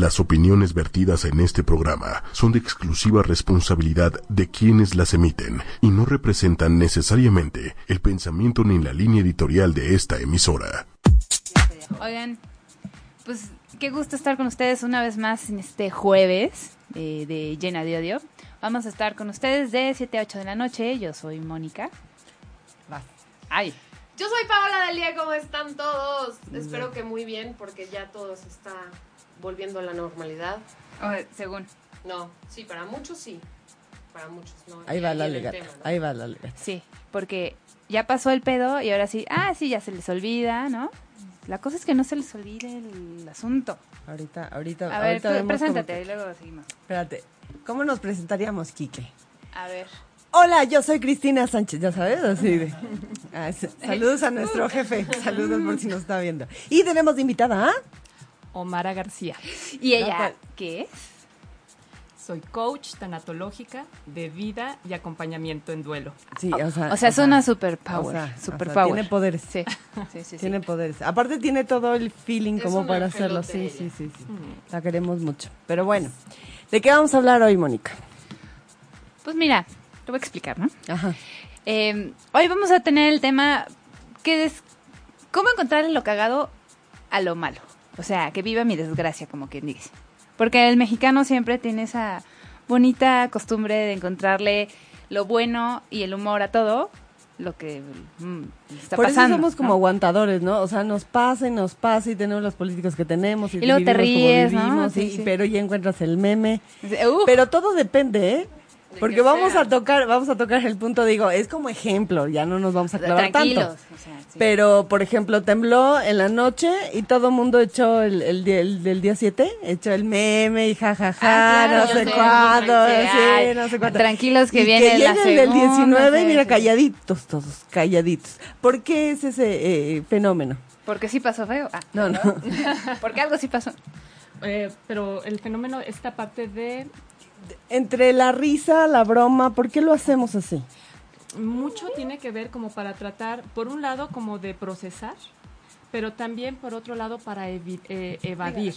Las opiniones vertidas en este programa son de exclusiva responsabilidad de quienes las emiten y no representan necesariamente el pensamiento ni la línea editorial de esta emisora. Oigan, pues qué gusto estar con ustedes una vez más en este jueves eh, de Llena de Odio. Vamos a estar con ustedes de 7 a 8 de la noche. Yo soy Mónica. Ay, Yo soy Paola Dalia, ¿cómo están todos? Espero que muy bien, porque ya todo se está volviendo a la normalidad. oh, según. No, sí, para muchos sí. Para muchos no. Ahí va la legata. tema, ¿no? Ahí va la legata. Sí, porque ya pasó el pedo y ahora sí, ah, sí, ya se les olvida, ¿no? La cosa es que no se les olvide el asunto. Ahorita, ahorita, A ver, ahorita tú vemos preséntate cómo- y luego seguimos. Espérate. ¿Cómo nos presentaríamos, Quique? A ver. Hola, yo soy Cristina Sánchez, ya sabes, así de. Ah, saludos a nuestro jefe, saludos por si nos está viendo. Y tenemos de invitada ¿ah? Omara García. ¿Y ella cual- qué es? Soy coach tanatológica de vida y acompañamiento en duelo. Sí, o sea. O sea, es una super o power. sea, super o sea, power. Tiene poderes. Sí, sí, sí. sí. Tiene poderes. Aparte tiene todo el feeling Es como para hacerlo. Sí, sí, sí, sí. La queremos mucho. Pero bueno, ¿de qué vamos a hablar hoy, Mónica? Pues mira, te voy a explicar, ¿no? Ajá. Eh, hoy vamos a tener el tema que es cómo encontrarle lo cagado a lo malo. O sea, que viva mi desgracia, como quien dice. Porque el mexicano siempre tiene esa bonita costumbre de encontrarle lo bueno y el humor a todo lo que mm, está Por pasando. eso somos como ¿no? aguantadores, ¿no? O sea, nos pasa y nos pasa y tenemos los políticos que tenemos y, Y luego te como ríes, ¿no? vivimos, Sí, y- sí. pero ya encuentras el meme. Uh, Pero todo depende, ¿eh? Porque que vamos sea. a tocar, vamos a tocar el punto, digo, es como ejemplo, ya no nos vamos a clavar tranquilos. tanto. o sea, sí. Pero, por ejemplo, tembló en la noche y todo el mundo echó el, el, día- el del día 7, echó el meme y jajaja, Ah, claro, no sé cuándo, sí, no sé cuánto. Tranquilos que Y viene la llegue el del segunda, 19, sí, mira, calladitos todos, calladitos. ¿Por qué es ese eh, fenómeno? Porque sí pasó feo. Ah, No, no. porque algo sí pasó. Eh, pero el fenómeno, esta parte de Entre la risa, la broma, ¿por qué lo hacemos así? mucho tiene que ver como para tratar, por un lado, como de procesar, pero también por otro lado para evi- eh, evadir.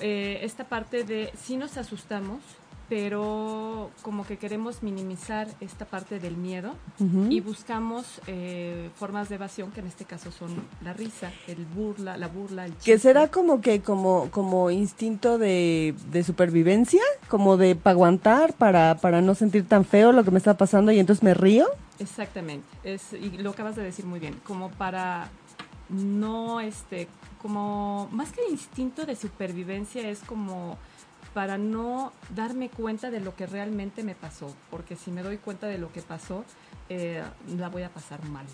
Eh, esta parte de sí nos asustamos, pero como que queremos minimizar esta parte del miedo y buscamos eh, formas de evasión que en este caso son la risa, el burla, la burla, el chiste. Que será como que como como instinto de, de supervivencia, como de para aguantar, para, para no sentir tan feo lo que me está pasando y entonces me río. Exactamente, es, y lo acabas de decir muy bien, como para no, este, como, más que el instinto de supervivencia es como para no darme cuenta de lo que realmente me pasó, porque si me doy cuenta de lo que pasó, eh, la voy a pasar mal,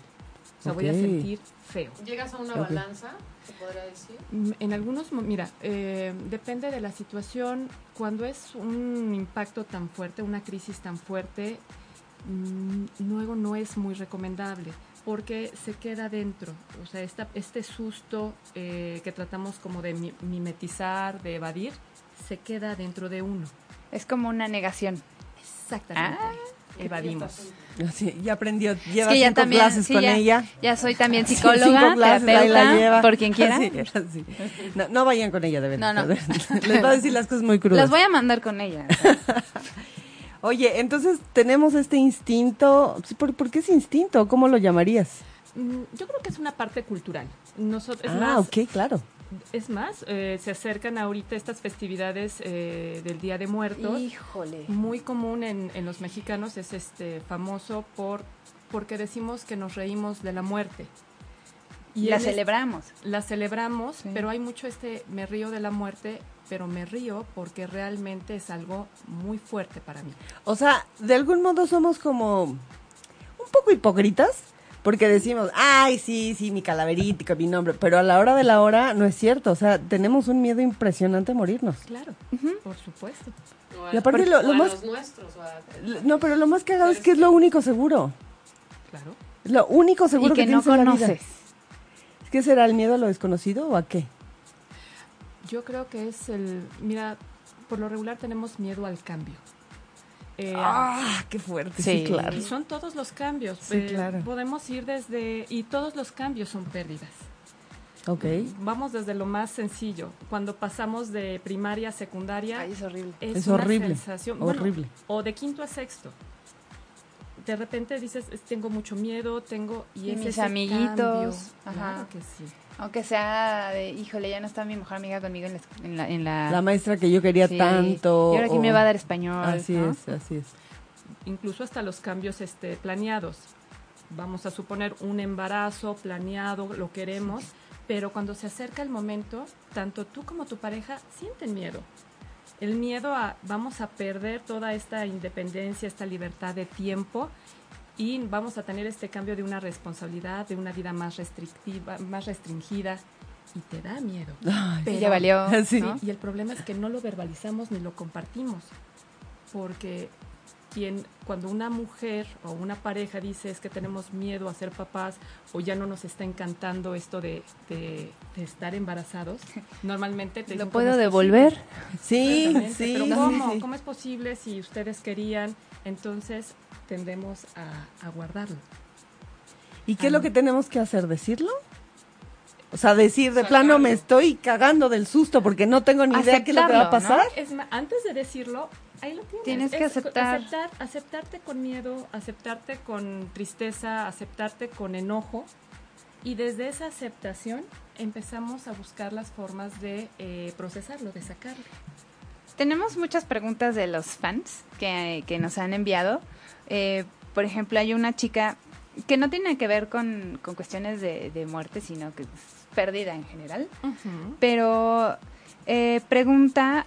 o sea, voy a sentir feo. Llegas a una Ok. balanza, se podría decir. Mm, En algunos, mira, eh, depende de la situación. Cuando es un impacto tan fuerte, una crisis tan fuerte, mm, luego no es muy recomendable porque se queda dentro. O sea, esta, este susto eh, que tratamos como de mi- mimetizar, de evadir, se queda dentro de uno. Es como una negación. Exactamente. Evadimos. Así, ya aprendió, lleva que ya cinco también, clases sí, con ya, ella. Ya soy también Sí, psicóloga, clases, la lleva. por quien quiera. Así, así. No, no vayan con ella, de verdad. No, no. Les va a decir las cosas muy crudas. Las voy a mandar con ella. Oye, entonces tenemos este instinto. sí, ¿Por, por qué ese instinto? ¿Cómo lo llamarías? Mm, Yo creo que es una parte cultural. Nosotros, es ah, más, ok, claro. Es más, eh, se acercan ahorita estas festividades eh, del Día de Muertos. Híjole. Muy común en, en los mexicanos es este famoso por porque decimos que nos reímos de la muerte. Y la es- celebramos. la celebramos, Sí. pero hay mucho este me río de la muerte, pero me río porque realmente es algo muy fuerte para mí. O sea, de algún modo somos como un poco hipócritas. Porque decimos, ay, sí, sí, mi calaverita, mi nombre. Pero a la hora de la hora no es cierto. O sea, tenemos un miedo impresionante a morirnos. Claro, por supuesto. O a- Y aparte lo- o lo a más- los nuestros. o a- L- No, pero lo más cagado es que es lo único seguro. Claro. Es lo único seguro y que, no tienes en la vida. conoces. ¿Qué será el miedo a lo desconocido o a qué? Yo creo que es el, mira, por lo regular tenemos miedo al cambio. Eh, Ah, qué fuerte. Sí, Sí. claro. Y son todos los cambios. Sí, Eh, claro. Podemos ir desde... Y todos los cambios son pérdidas. Ok. Vamos desde lo más sencillo. Cuando pasamos de primaria a secundaria, Ay, es horrible. es, Es una horrible, sensación. bueno, horrible. o de quinto a sexto. De repente dices, "Es- tengo mucho miedo, tengo... Y, Y es mis ese amiguitos, cambio. ajá. Claro que sí. Aunque sea de, híjole, ya no está mi mejor amiga conmigo en la... En la, en la- La maestra que yo quería Sí. tanto. Y ahora quién o- me va a dar español. Así ¿no? es, así es. incluso hasta los cambios este, planeados. Vamos a suponer un embarazo planeado, lo queremos, pero cuando se acerca el momento, tanto tú como tu pareja sienten miedo. El miedo a vamos a perder toda esta independencia, esta libertad de tiempo y vamos a tener este cambio de una responsabilidad, de una vida más restrictiva, más restringida y te da miedo. Ay, Y ya valió. Sí. ¿no? Y el problema es que no lo verbalizamos ni lo compartimos. Porque quien, cuando una mujer o una pareja dice es que tenemos miedo a ser papás o ya no nos está encantando esto de, de- de estar embarazados, normalmente te ¿Lo puedo "¿Cómo es devolver? Sí, sí. Pero sí, ¿cómo? sí. ¿Cómo es posible si ustedes querían? Entonces tendemos a, a guardarlo. ¿Y qué es lo que tenemos que hacer? ¿Decirlo? O sea, decir de Sacarlo. plano me estoy cagando del susto porque no tengo ni idea qué es lo que va a pasar. Es ma- antes de decirlo, ahí lo tienes. Tienes que Es co- aceptar. aceptar. Aceptarte con miedo, aceptarte con tristeza, aceptarte con enojo. Y desde esa aceptación empezamos a buscar las formas de eh, procesarlo, de sacarlo. Tenemos muchas preguntas de los fans que, que nos han enviado. Eh, por ejemplo, hay una chica que no tiene que ver con, con cuestiones de, de muerte, sino que es pérdida en general. Pero eh, pregunta,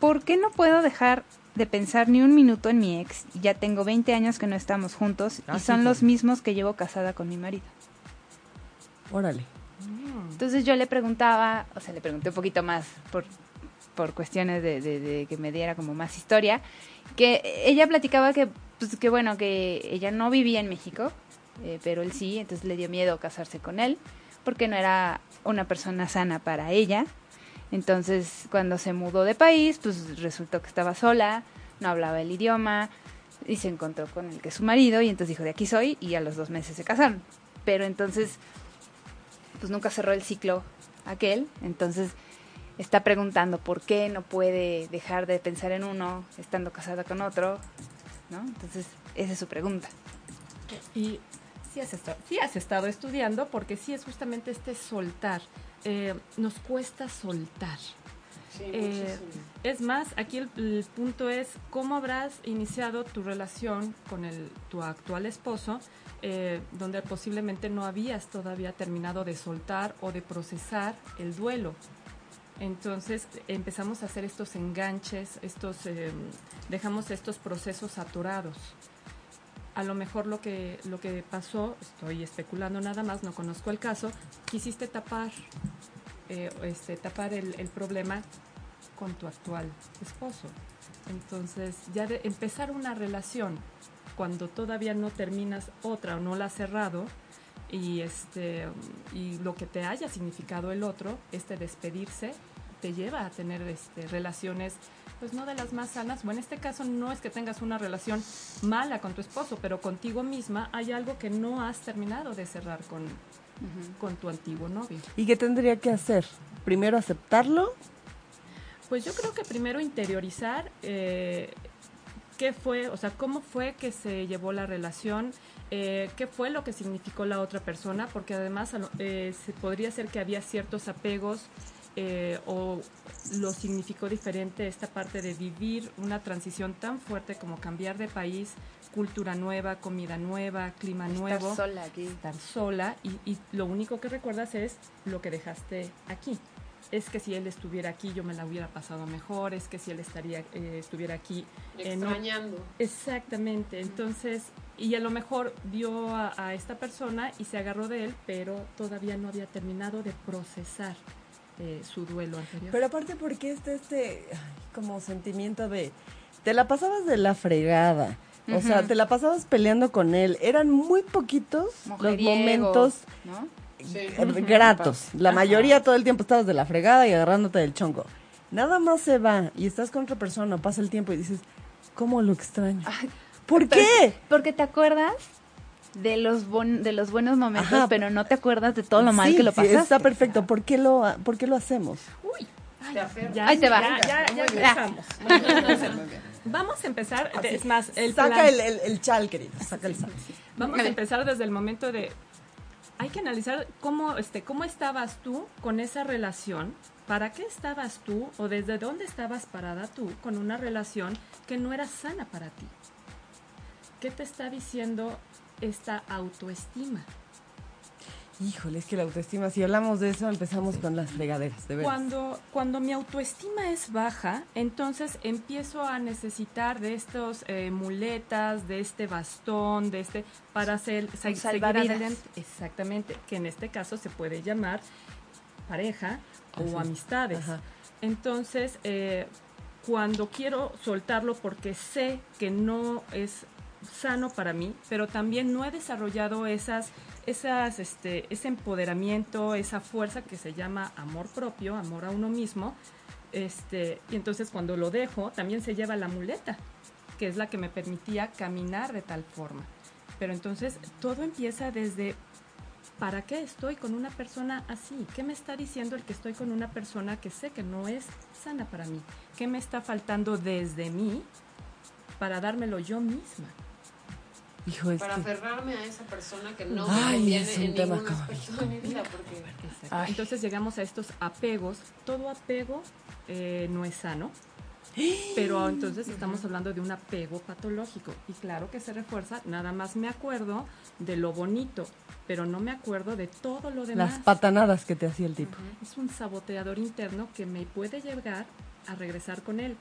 ¿por qué no puedo dejar de pensar ni un minuto en mi ex? Ya tengo 20 años que no estamos juntos Ah, y sí, son los sí. mismos que llevo casada con mi marido. Órale. Entonces yo le preguntaba, o sea, le pregunté un poquito más por, por cuestiones de, de- de que me diera como más historia, que ella platicaba que, pues, que bueno, que ella no vivía en México, eh, pero él sí, entonces le dio miedo casarse con él, porque no era una persona sana para ella. Entonces, cuando se mudó de país, pues resultó que estaba sola, no hablaba el idioma, y se encontró con el que es su marido, y entonces dijo, de aquí soy, y a los dos meses se casaron. Pero entonces pues nunca cerró el ciclo aquel, entonces está preguntando por qué no puede dejar de pensar en uno estando casada con otro, ¿no? Entonces, esa es su pregunta. Y sí has, estado, sí has estado estudiando porque sí es justamente este soltar. Eh, nos cuesta soltar. Sí, Eh, es más, aquí el, el punto es cómo habrás iniciado tu relación con el, tu actual esposo, eh, donde posiblemente no habías todavía terminado de soltar o de procesar el duelo. Entonces empezamos a hacer estos enganches, estos, eh, dejamos estos procesos atorados. A lo mejor lo que, lo que pasó, estoy especulando nada más, no conozco el caso, quisiste tapar, eh, este, tapar el, el problema con tu actual esposo. Entonces, ya de empezar una relación cuando todavía no terminas otra o no la has cerrado y este y lo que te haya significado el otro, este despedirse te lleva a tener este, relaciones pues no de las más sanas, o en este caso no es que tengas una relación mala con tu esposo, pero contigo misma hay algo que no has terminado de cerrar con, con tu antiguo novio. ¿Y qué tendría que hacer? Primero aceptarlo. Pues yo creo que primero interiorizar eh, qué fue, o sea, cómo fue que se llevó la relación, eh, qué fue lo que significó la otra persona, porque además a lo- eh, se podría ser que había ciertos apegos eh, o lo significó diferente esta parte de vivir una transición tan fuerte como cambiar de país, cultura nueva, comida nueva, clima nuevo Estar sola aquí. estar sola y, y lo único que recuerdas es lo que dejaste aquí. Es que si él estuviera aquí yo me la hubiera pasado mejor, es que si él estaría, eh, estuviera aquí... eh, no- Extrañando. Exactamente, entonces, y a lo mejor vio a, a esta persona y se agarró de él, pero todavía no había terminado de procesar eh, su duelo anterior. Pero aparte, ¿por qué está este como sentimiento de... Te la pasabas de la fregada. O sea, te la pasabas peleando con él. Eran muy poquitos los momentos ¿no? Sí. gratos. La mayoría todo el tiempo estabas de la fregada y agarrándote del chongo. Nada más se va y estás con otra persona, pasa el tiempo y dices, ¿cómo lo extraño? Ay, ¿Por qué? Porque te acuerdas de los bon- de los buenos momentos, Ajá. pero no te acuerdas de todo lo mal Sí, que lo sí, pasaste. está perfecto. ¿Por qué lo, por qué lo hacemos? Te aferras. Ya, Ahí te va. Ya, ya, ya bien. Bueno, entonces, vamos a empezar. Es más, el Saca plan- el, el, el chal, querido. Saca el chal. Vamos A empezar desde el momento de hay que analizar cómo este cómo estabas tú con esa relación, para qué estabas tú o desde dónde estabas parada tú con una relación que no era sana para ti. ¿Qué te está diciendo esta autoestima? Híjole, es que la autoestima, si hablamos de eso, empezamos con las fregaderas, de verdad. Cuando, cuando mi autoestima es baja, entonces empiezo a necesitar de estos eh, muletas, de este bastón, de este para hacer, se- seguir adelante. Exactamente, que en este caso se puede llamar pareja o Así. amistades. Ajá. Entonces, eh, cuando quiero soltarlo porque sé que no es sano para mí, pero también no he desarrollado esas, esas, este, ese empoderamiento, esa fuerza que se llama amor propio, amor a uno mismo, este, y entonces cuando lo dejo, también se lleva la muleta, que es la que me permitía caminar de tal forma. Pero entonces todo empieza desde ¿para qué estoy con una persona así? ¿Qué me está diciendo el que estoy con una persona que sé que no es sana para mí? ¿Qué me está faltando desde mí para dármelo yo misma? Hijo, es Para que... aferrarme a esa persona que no Ay, me es un en tema ningún aspecto de mi vida. Porque Ay. Entonces llegamos a estos apegos. Todo apego eh, no es sano, pero entonces estamos hablando de un apego patológico. Y claro que se refuerza, nada más me acuerdo de lo bonito, pero no me acuerdo de todo lo demás. Las patanadas que te hacía el tipo. Es un saboteador interno que me puede llegar a regresar con él.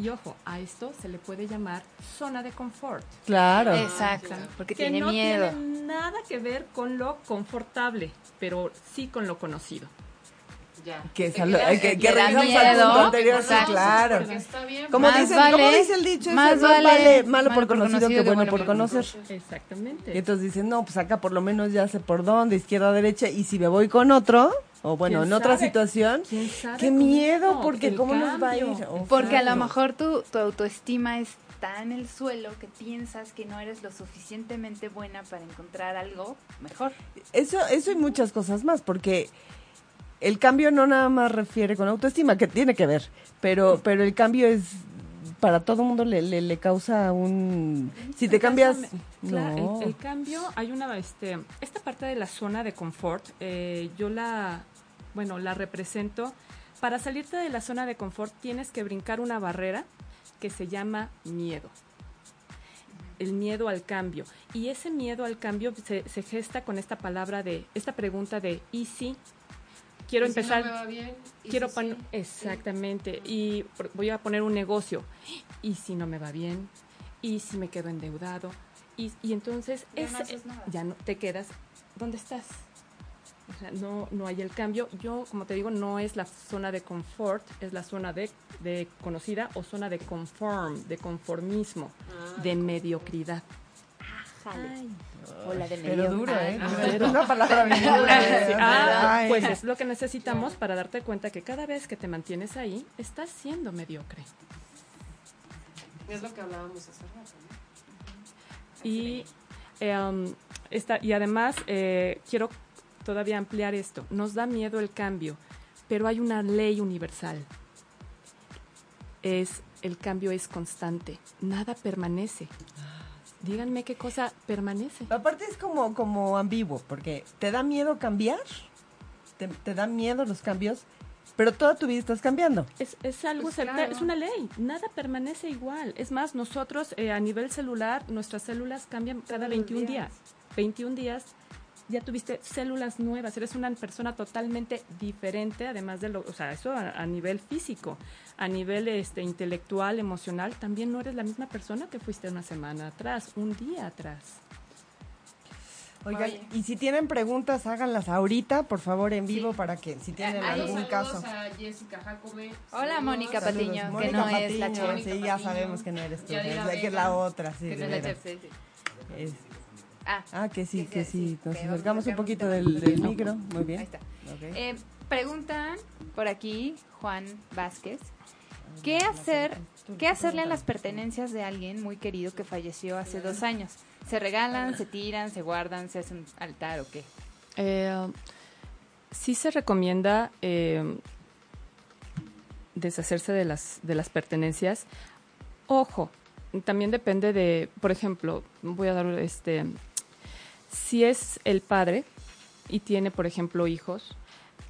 Y ojo, a esto se le puede llamar zona de confort. Claro. Exacto, porque que tiene no miedo. tiene nada que ver con lo confortable, pero sí con lo conocido. ya. Que, es a lo- quedas- eh, que, que al miedo. punto anterior, sí, claro. Porque está bien. Como vale- como dice el dicho, más vale vale malo por conocido que bueno por conocer. Exactamente. Y entonces dicen, no, pues acá por lo menos ya sé por dónde, izquierda, derecha, y si me voy con otro, o bueno, ¿Quién en otra sabe? situación, ¿Quién sabe qué cómo? miedo, porque cómo nos va a ir. Oh, Porque a lo mejor tu, tu autoestima está en el suelo que piensas que no eres lo suficientemente buena para encontrar algo mejor. Eso, eso y muchas cosas más, porque el cambio no nada más refiere con autoestima, que tiene que ver, pero, pero el cambio es para todo mundo le, le, le causa un si te cambias Claro, no el, el cambio, hay una, este, esta parte de la zona de confort, eh, yo la, bueno, la represento. Para salirte de la zona de confort tienes que brincar una barrera que se llama miedo. El miedo al cambio. Y ese miedo al cambio se, se gesta con esta palabra de, esta pregunta de, ¿y si? Quiero ¿Y si no empezar me va bien? ¿Y quiero si poner sí? exactamente y voy a poner un negocio y si no me va bien y si me quedo endeudado y, y entonces Ya ese- no ya no te quedas donde estás no no hay el cambio yo como te digo no es la zona de confort es la zona de, de conocida o zona de conform de conformismo Ah, de mediocridad Jale. O la de pero medio. duro eh Ah, es una palabra bien dura, ¿eh? Ah, Ay. pues es lo que necesitamos para darte cuenta que cada vez que te mantienes ahí, estás siendo mediocre. Es lo que hablábamos hace rato, ¿no? Y, em, esta, y además, eh, quiero todavía ampliar esto. Nos da miedo el cambio, pero hay una ley universal. Es, el cambio es constante, nada permanece. Díganme qué cosa permanece. aparte es como como ambiguo porque te da miedo cambiar te, te da miedo los cambios pero toda tu vida estás cambiando Es, es algo Pues claro. es una ley, nada permanece igual. Es más, nosotros eh, a nivel celular, nuestras células cambian cada los 21 días. días. 21 días ya tuviste células nuevas, eres una persona totalmente diferente, además de lo, o sea, eso a, a nivel físico, a nivel este intelectual, emocional, también no eres la misma persona que fuiste una semana atrás, un día atrás. Oigan, Vaya. y si tienen preguntas, háganlas ahorita, por favor, en vivo, Sí. para que si tienen Ahí. algún caso. a Jessica Jacome. Hola, Saludos. Mónica Saludos. Patiño, que Mónica no es la Patiño, chef. Mónica Sí, ya sabemos que no eres tú, es, la- que es la otra, sí. Que no es la chef, sí, sí. Es- Ah, ah, que sí, Que que sí, sí. Nos acercamos un poquito del, micro, muy bien. ahí está. Eh, preguntan por aquí Juan Vázquez. ¿Qué hacer? ¿Qué hacerle a las pertenencias de alguien muy querido que falleció hace dos años? ¿Se regalan, se tiran, se guardan, se hacen altar o qué? Eh, sí se recomienda eh, deshacerse de las, de las pertenencias. Ojo, también depende de, por ejemplo, voy a dar este, si es el padre y tiene, por ejemplo, hijos,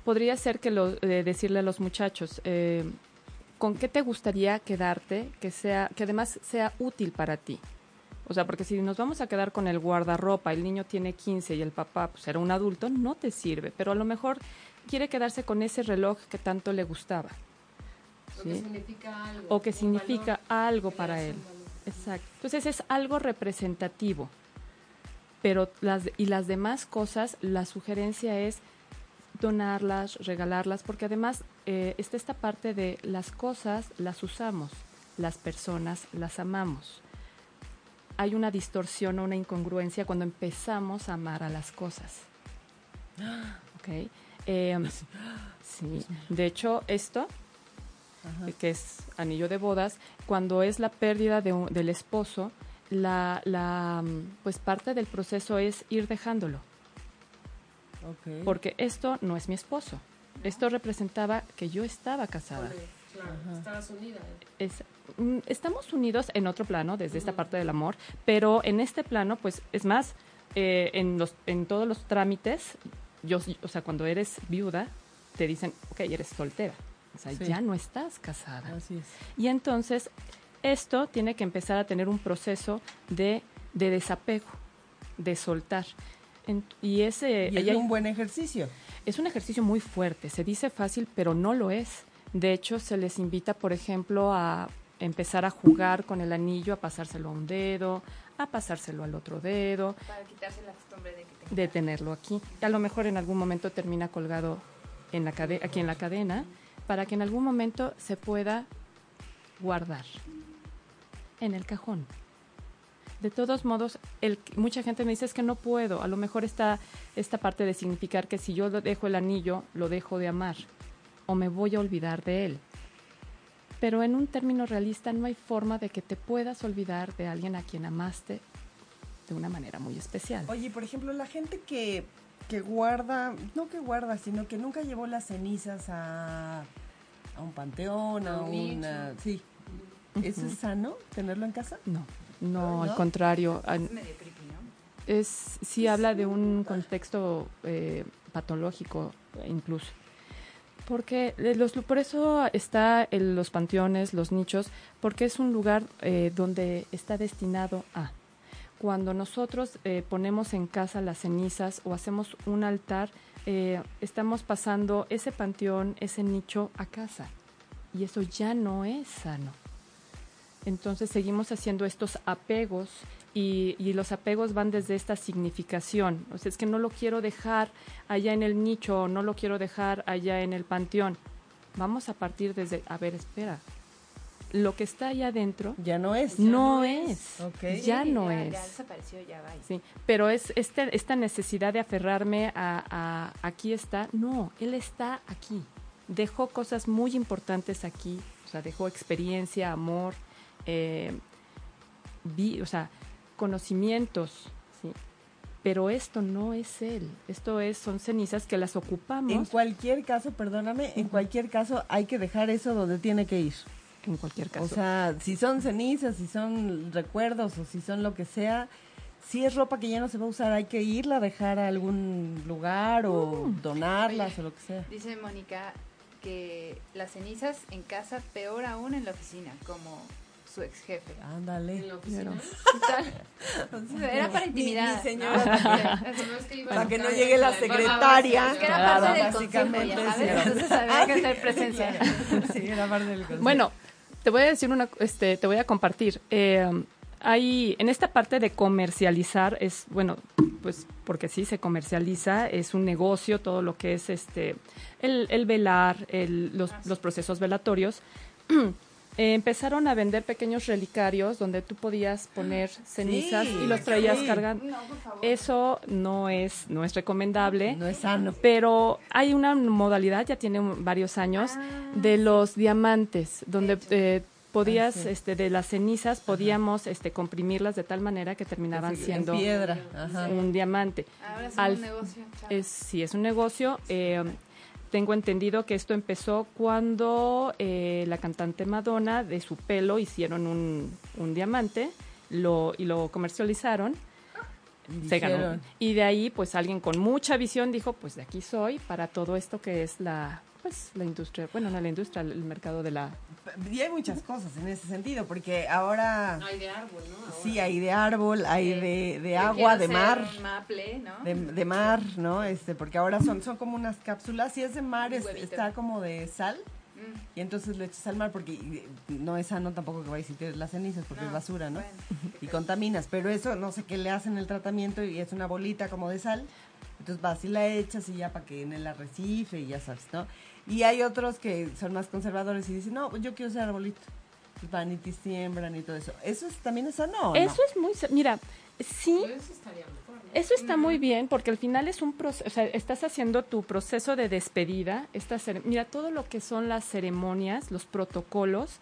podría ser que lo, eh, decirle a los muchachos, eh, ¿con qué te gustaría quedarte que sea, que además sea útil para ti? O sea, porque si nos vamos a quedar con el guardarropa, el niño tiene 15 y el papá pues, era un adulto, no te sirve, pero a lo mejor quiere quedarse con ese reloj que tanto le gustaba. O que significa algo. O que significa valor algo para él. Exacto. Entonces es algo representativo. Pero las y las demás cosas, la sugerencia es donarlas, regalarlas, porque además eh, está esta parte de las cosas las usamos, las personas las amamos. Hay una distorsión o una incongruencia cuando empezamos a amar a las cosas. ¿Ok? Eh, sí. De hecho, esto que es anillo de bodas, cuando es la pérdida de un- del esposo, la, la, mm, pues parte del proceso es ir dejándolo, Ok. porque esto no es mi esposo. Esto representaba que yo estaba casada. Claro, estabas unida. Es- mm, estamos unidos en otro plano, desde esta parte del amor, pero en este plano, pues es más, eh, en, los, en todos los trámites, yo, o sea, cuando eres viuda, te dicen, ok, eres soltera. O sea, Sí. ya no estás casada. Así es. Y entonces esto tiene que empezar a tener un proceso de, de desapego, de soltar. En- y ese Y es hay- un buen ejercicio. es un ejercicio muy fuerte, se dice fácil, pero no lo es. De hecho, se les invita, por ejemplo, a empezar a jugar con el anillo, a pasárselo a un dedo, a pasárselo al otro dedo, Para quitarse la costumbre de que de tenerlo aquí. A lo mejor en algún momento termina colgado en la cade- aquí en la cadena, para que en algún momento se pueda guardar en el cajón. De todos modos, el, mucha gente me dice es que no puedo. A lo mejor está esta parte de significar que si yo lo dejo el anillo, lo dejo de amar o me voy a olvidar de él. Pero en un término realista no hay forma de que te puedas olvidar de alguien a quien amaste de una manera muy especial. Oye, por ejemplo, la gente que, que guarda, no que guarda, sino que nunca llevó las cenizas a, a un panteón, a A un nicho. una... Sí. ¿Eso es sano, tenerlo en casa? No, no, al ¿No? contrario. Es medio creepy, ¿no? Es, sí habla de un contexto eh, patológico eh, incluso. Porque eh, los, por eso está en los panteones, los nichos, porque es un lugar eh, donde está destinado a. Cuando nosotros eh, ponemos en casa las cenizas o hacemos un altar, eh, estamos pasando ese panteón, ese nicho a casa. Y eso ya no es sano. Entonces seguimos haciendo estos apegos y, y los apegos van desde esta significación. O sea, es que no lo quiero dejar allá en el nicho, no lo quiero dejar allá en el panteón. Vamos a partir desde, a ver, espera, lo que está allá adentro Ya no es. no es, Ok. ya Sí, no ya, es. Ya desapareció, ya va. Sí, pero es este, esta necesidad de aferrarme a, a aquí está. No, él está aquí. Dejó cosas muy importantes aquí. O sea, dejó experiencia, amor, eh, vi- o sea, conocimientos. ¿sí? Pero esto no es él. Esto es, son cenizas que las ocupamos En cualquier caso, perdóname, en cualquier caso hay que dejar eso donde tiene que ir. en cualquier caso. O sea, si son cenizas, si son recuerdos o si son lo que sea, si es ropa que ya no se va a usar, hay que irla a dejar a algún lugar o Mm. donarlas o lo que sea. Dice Mónica que las cenizas en casa, peor aún en la oficina, como su ex jefe. Ándale. En la oficina. Era para intimidar. Mi- mi señora Para que no llegue la secretaria. Es que era Claro. parte del consejo, Básicamente ya entonces había que hacer presencia. Sí, era parte del consejo. Bueno, te voy a decir una, este, te voy a compartir. Eh, hay, en esta parte de comercializar es, bueno, pues porque sí se comercializa, es un negocio, todo lo que es este, el, el velar, el- los, los procesos velatorios. eh, empezaron a vender pequeños relicarios donde tú podías poner cenizas Sí, y los traías sí. cargando. Eso no es, no es recomendable. No es sano. Pero hay una modalidad, ya tiene varios años, de los diamantes, donde eh, podías, Ah, sí. este, de las cenizas, podíamos este, comprimirlas de tal manera que terminaban En siendo piedra. Ajá. un diamante. Ahora es Al- un negocio. chao. Es, sí, es un negocio. eh, tengo entendido que esto empezó cuando eh, la cantante Madonna de su pelo hicieron un, un diamante lo, y lo comercializaron. Se ganó. Y de ahí, pues alguien con mucha visión dijo, pues de aquí soy para todo esto que es la, pues la industria, bueno, no la industria, el mercado de la... Y hay muchas cosas en ese sentido, porque ahora Hay de árbol, ¿no? Ahora. sí hay de árbol, hay Sí. de, de agua, de mar. maple, ¿no? De, de mar, ¿no? Este, porque ahora son, son como unas cápsulas. Si es de mar, es- está como de sal. Mm. Y entonces lo echas al mar porque no es sano tampoco que vayas y tires las cenizas porque No, es basura, ¿no? bueno. Y contaminas. Pero eso, no sé qué le hacen el tratamiento y es una bolita como de sal. Entonces vas y la echas y ya para que en el arrecife y ya sabes, ¿no? Y hay otros que son más conservadores y dicen, no, pues yo quiero ser arbolito. Pues van y te siembran y todo eso. ¿Eso es- también es sano o no? Eso es muy... Mira, sí, Eso estaría mejor, ¿no? Eso está muy bien porque al final es un proceso, o sea, estás haciendo tu proceso de despedida. Cere- mira, todo lo que son las ceremonias, los protocolos,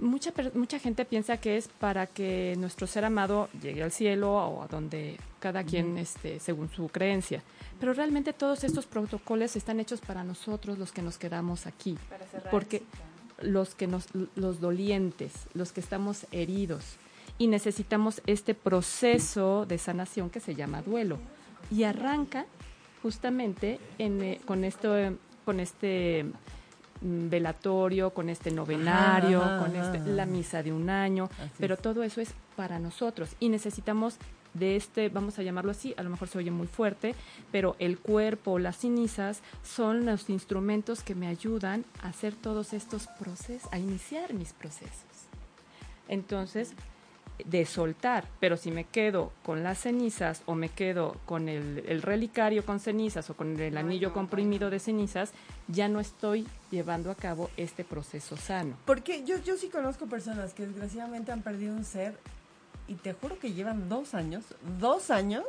mucha, per- mucha gente piensa que es para que nuestro ser amado llegue al cielo o a donde cada quien, este, según su creencia. Pero realmente todos estos protocolos están hechos para nosotros, los que nos quedamos aquí. Para cerrar porque los que nos los dolientes, los que estamos heridos. Y necesitamos este proceso de sanación que se llama duelo. Y arranca justamente en, eh, con esto eh, con este mm, velatorio, con este novenario, Ajá, con ajá, este, ajá. la misa de un año, Así pero es. todo eso es para nosotros. Y necesitamos de este, vamos a llamarlo así, a lo mejor se oye muy fuerte, pero el cuerpo, las cenizas son los instrumentos que me ayudan a hacer todos estos procesos, a iniciar mis procesos. Entonces, de soltar, pero si me quedo con las cenizas o me quedo con el, el relicario con cenizas o con el anillo comprimido de cenizas, ya no estoy llevando a cabo este proceso sano. Porque yo, yo sí conozco personas que desgraciadamente han perdido un ser y te juro que llevan dos años, dos años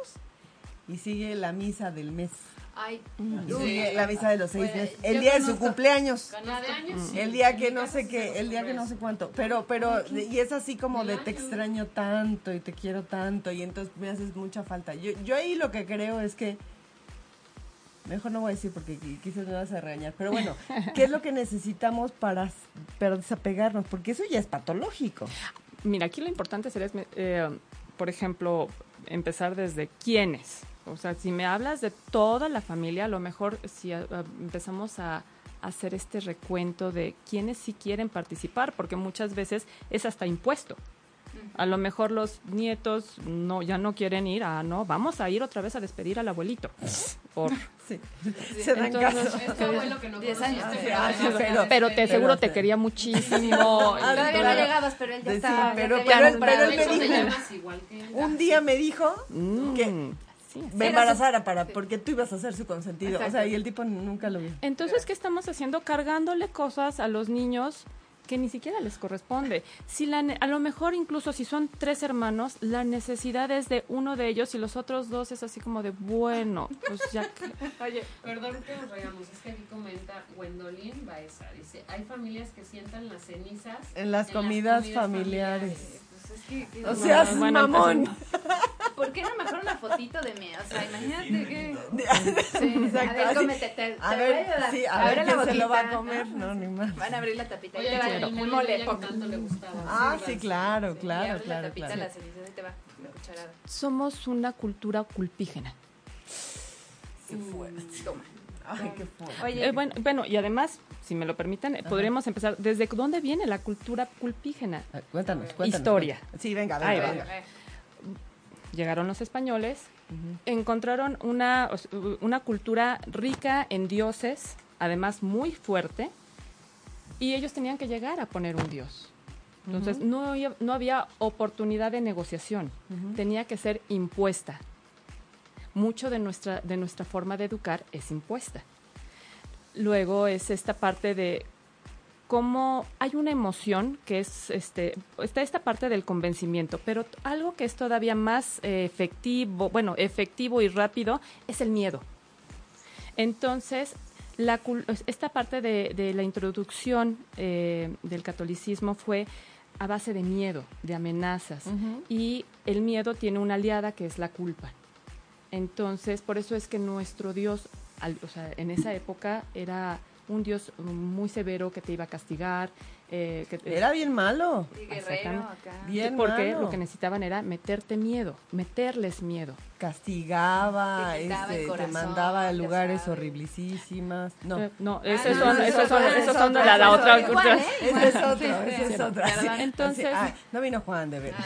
y sigue la misa del mes. Ay, Sigue la misa de los seis Pues, meses. El día de su cumpleaños. La de años, sí. El día que no sé sí qué, el día que no sé cuánto. Pero, pero, y es así como de te extraño tanto y te quiero tanto y entonces me haces mucha falta. Yo, yo ahí lo que creo es que, mejor no voy a decir porque qui- quizás me vas a regañar, pero bueno, ¿qué es lo que necesitamos para, para desapegarnos? Porque eso ya es patológico. Mira, aquí lo importante sería, eh, por ejemplo, empezar desde quiénes. O sea, si me hablas de toda la familia, a lo mejor si ah, ah, empezamos a hacer este recuento de quiénes sí quieren participar, porque muchas veces es hasta impuesto. A lo mejor los nietos no ya no quieren ir, ah, no, vamos a ir otra vez a despedir al abuelito. Por, Sí. Se dan Entonces, caso. Es tu abuelo que no conociste, años. pero- Ah, sí, pero- pero te Pero- seguro te quería muchísimo. Todavía claro. no llegabas, pero él ya Sí, estaba. pero- ya pero él- pero él el me dijo-. Un día me dijo Mm, que sí, me embarazara para, porque tú ibas a ser su consentido. O sea, Exacto. y el tipo nunca lo vio. Entonces, ¿qué estamos haciendo? Cargándole cosas a los niños que ni siquiera les corresponde. Si la, ne- a lo mejor incluso si son tres hermanos, la necesidad es de uno de ellos y los otros dos es así como de, bueno, pues ya que... Oye, perdón que nos reigamos, es que aquí comenta Gwendolyn Baeza, dice, hay familias que sientan las cenizas En las comidas familiares. O sea, es Bueno, mamón. ¿Por qué no mejor una fotito de mí? O sea, imagínate que. Sí, Exacto, a ver, cómete, te, te A voy ver, ayudar. sí, a Abre ver la quién se lo va a comer. ¿no? No, ni más. Van a abrir la tapita y Oye, te va el un mole, tanto le gustaba. Ah, sí, claro, Y claro, la claro, tapita, claro. la ceniza y te va la cucharada. Somos una cultura culpígena. Qué fuerte. Toma. Ay, qué fuerte. Oye, Eh, bueno, bueno, y además, si me lo permiten, podríamos empezar. ¿Desde dónde viene la cultura culpígena? Ah, Cuéntanos, cuéntanos. Historia. cuéntanos. Sí, venga, Ahí venga. va. venga. llegaron los españoles, encontraron una, una cultura rica en dioses, además muy fuerte, y ellos tenían que llegar a poner un dios. Entonces, no, había, no había oportunidad de negociación, tenía que ser impuesta. Mucho de nuestra, de nuestra forma de educar es impuesta. Luego es esta parte de cómo hay una emoción que es, este, está esta parte del convencimiento, pero algo que es todavía más eh, efectivo, bueno, efectivo y rápido es el miedo. Entonces, la, esta parte de, de la introducción eh, del catolicismo fue a base de miedo, de amenazas. Y el miedo tiene una aliada que es la culpa. Entonces, por eso es que nuestro Dios, al- o sea, en esa época era un Dios muy severo que te iba a castigar. Eh, que te- Era bien malo. Y guerrero acá. Bien porque malo. lo que necesitaban era meterte miedo, meterles miedo. Castigaba, Te este, te corazón, mandaba a lugares horriblísimas. No. Eh, no, Ah, esos no, son, no, eso son, es esos otro, son de eso la, otra cultura. Esa es otra, esa es otra. Entonces- ay, no vino Juan de de veras.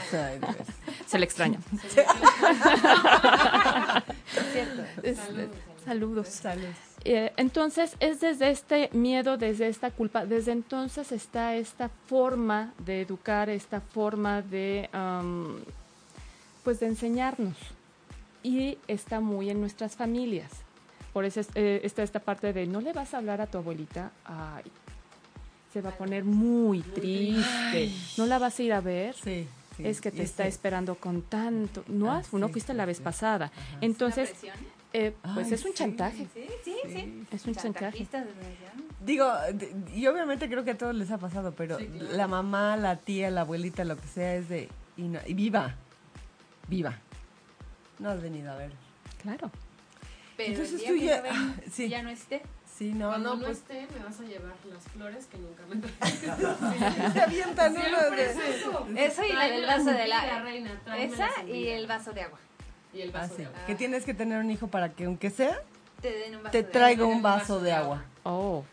Se le extraña. Es- saludos. Eh, entonces es desde este miedo, desde esta culpa, desde entonces está esta forma de educar, esta forma de, pues de enseñarnos y está muy en nuestras familias. Por eso es- eh, está esta parte de no le vas a hablar a tu abuelita, ay, se va a poner muy triste, no la vas a ir a ver. Sí. sí. Es que te está esperando con tanto. No, Ah, has- no sí, fuiste sí, la vez sí. pasada. ¿Una Entonces? Eh, pues Ay, es un sí. chantaje. Sí, sí, sí. Es un chantaje. Digo, y obviamente creo que a todos les ha pasado, pero la mamá, la tía, la abuelita, lo que sea, es de. Y, no- y viva. Viva. No has venido a ver. Claro. Pero Entonces el día tú que ya- yo venga, sí. ya no esté. Sí, no. Cuando no, no pues, esté, me vas a llevar las flores que nunca me traes. se avientan Siempre de- es eso. Eso y la del vaso de la... reina, Esa y el vaso de agua. Y el Ah, vaso sí. de agua. Que tienes que tener un hijo para que, aunque sea, Te den un vaso te de traiga agua. un vaso de agua. Oh.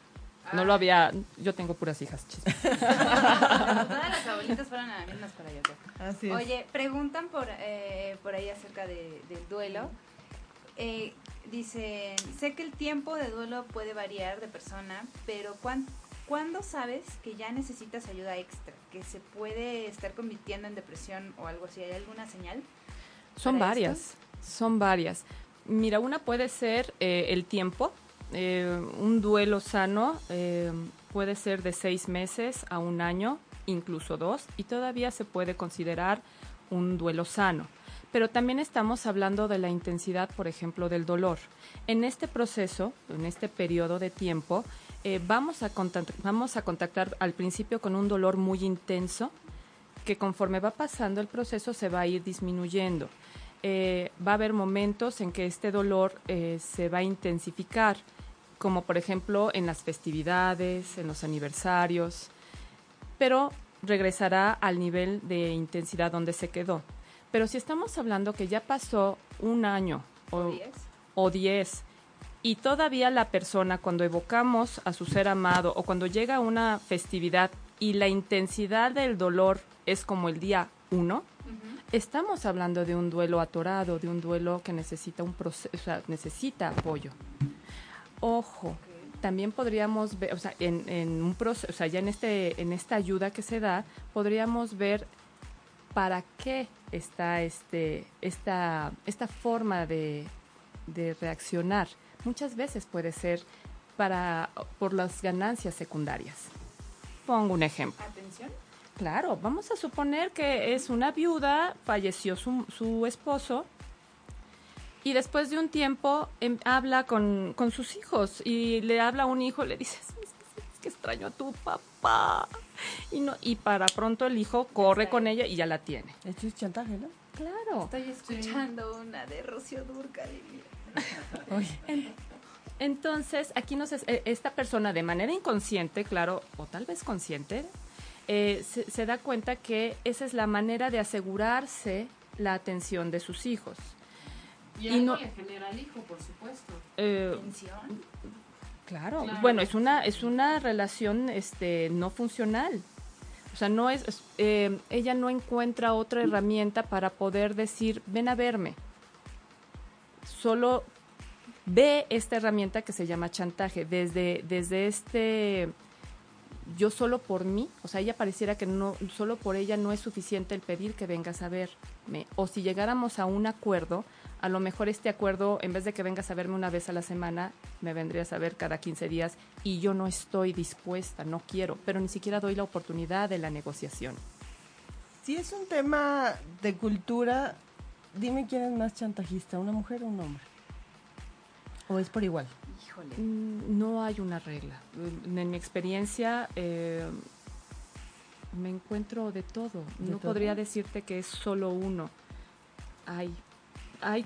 No lo había. Yo tengo puras hijas. Todas las abuelitas fueron a la misma escuela, yo creo. Así es. Oye, preguntan por, eh, por ahí acerca de- del duelo. Eh, dicen, sé que el tiempo de duelo puede variar de persona, pero ¿cuán- ¿cuándo sabes que ya necesitas ayuda extra? Que se puede estar convirtiendo en depresión o algo así. ¿Hay alguna señal? Son ¿Para varias. Son varias. Mira, una puede ser eh, el tiempo. Eh, un duelo sano eh, puede ser de seis meses a un año, incluso dos, y todavía se puede considerar un duelo sano. Pero también estamos hablando de la intensidad, por ejemplo, del dolor. En este proceso, en este periodo de tiempo, eh, vamos, a vamos a contactar al principio con un dolor muy intenso, que conforme va pasando el proceso se va a ir disminuyendo. Eh, va a haber momentos en que este dolor eh, se va a intensificar, como por ejemplo en las festividades, en los aniversarios, pero regresará al nivel de intensidad donde se quedó. Pero si estamos hablando que ya pasó un año o, ¿Diez? o 10 y todavía la persona cuando evocamos a su ser amado o cuando llega una festividad y la intensidad del dolor es como el día 1, estamos hablando de un duelo atorado, de un duelo que necesita un proceso, o sea, necesita apoyo. Ojo, también podríamos ver, o sea, en, en un proceso, o sea, ya en este, en esta ayuda que se da, podríamos ver para qué está este, esta, esta forma de, de reaccionar. Muchas veces puede ser para, por las ganancias secundarias. Pongo un ejemplo. ¿Atención? Claro, vamos a suponer que es una viuda, falleció su, su esposo y después de un tiempo em, habla con, con sus hijos y le habla a un hijo, le dice, es que, extraño a tu papá. Y, no, y para pronto el hijo corre con ella y ya la tiene. Esto es chantaje, ¿no? Claro. Estoy escuchando una de Rocío Durcal. Entonces, aquí nos es- eh, esta persona de manera inconsciente, claro, o tal vez consciente, eh, se, se da cuenta que esa es la manera de asegurarse la atención de sus hijos. Y, Y no- le genera al hijo, por supuesto. Eh, ¿Atención? claro. Claro. bueno, es una es una relación este no funcional. O sea, no es, es- eh, ella no encuentra otra herramienta para poder decir, ven a verme. Solo ve esta herramienta que se llama chantaje. Desde, desde este yo solo por mí, o sea, ella pareciera que no, solo por ella no es suficiente el pedir que vengas a verme. O si llegáramos a un acuerdo, A lo mejor este acuerdo, en vez de que vengas a verme una vez a la semana, me vendrías a ver cada 15 días y yo no estoy dispuesta, no quiero, pero ni siquiera doy la oportunidad de la negociación. Si es un tema de cultura, dime quién es más chantajista, una mujer o un hombre. ¿O es por igual? Híjole. Mm, No hay una regla. En mi experiencia eh, me encuentro de todo. ¿De no todo? podría decirte que es solo uno. Hay, hay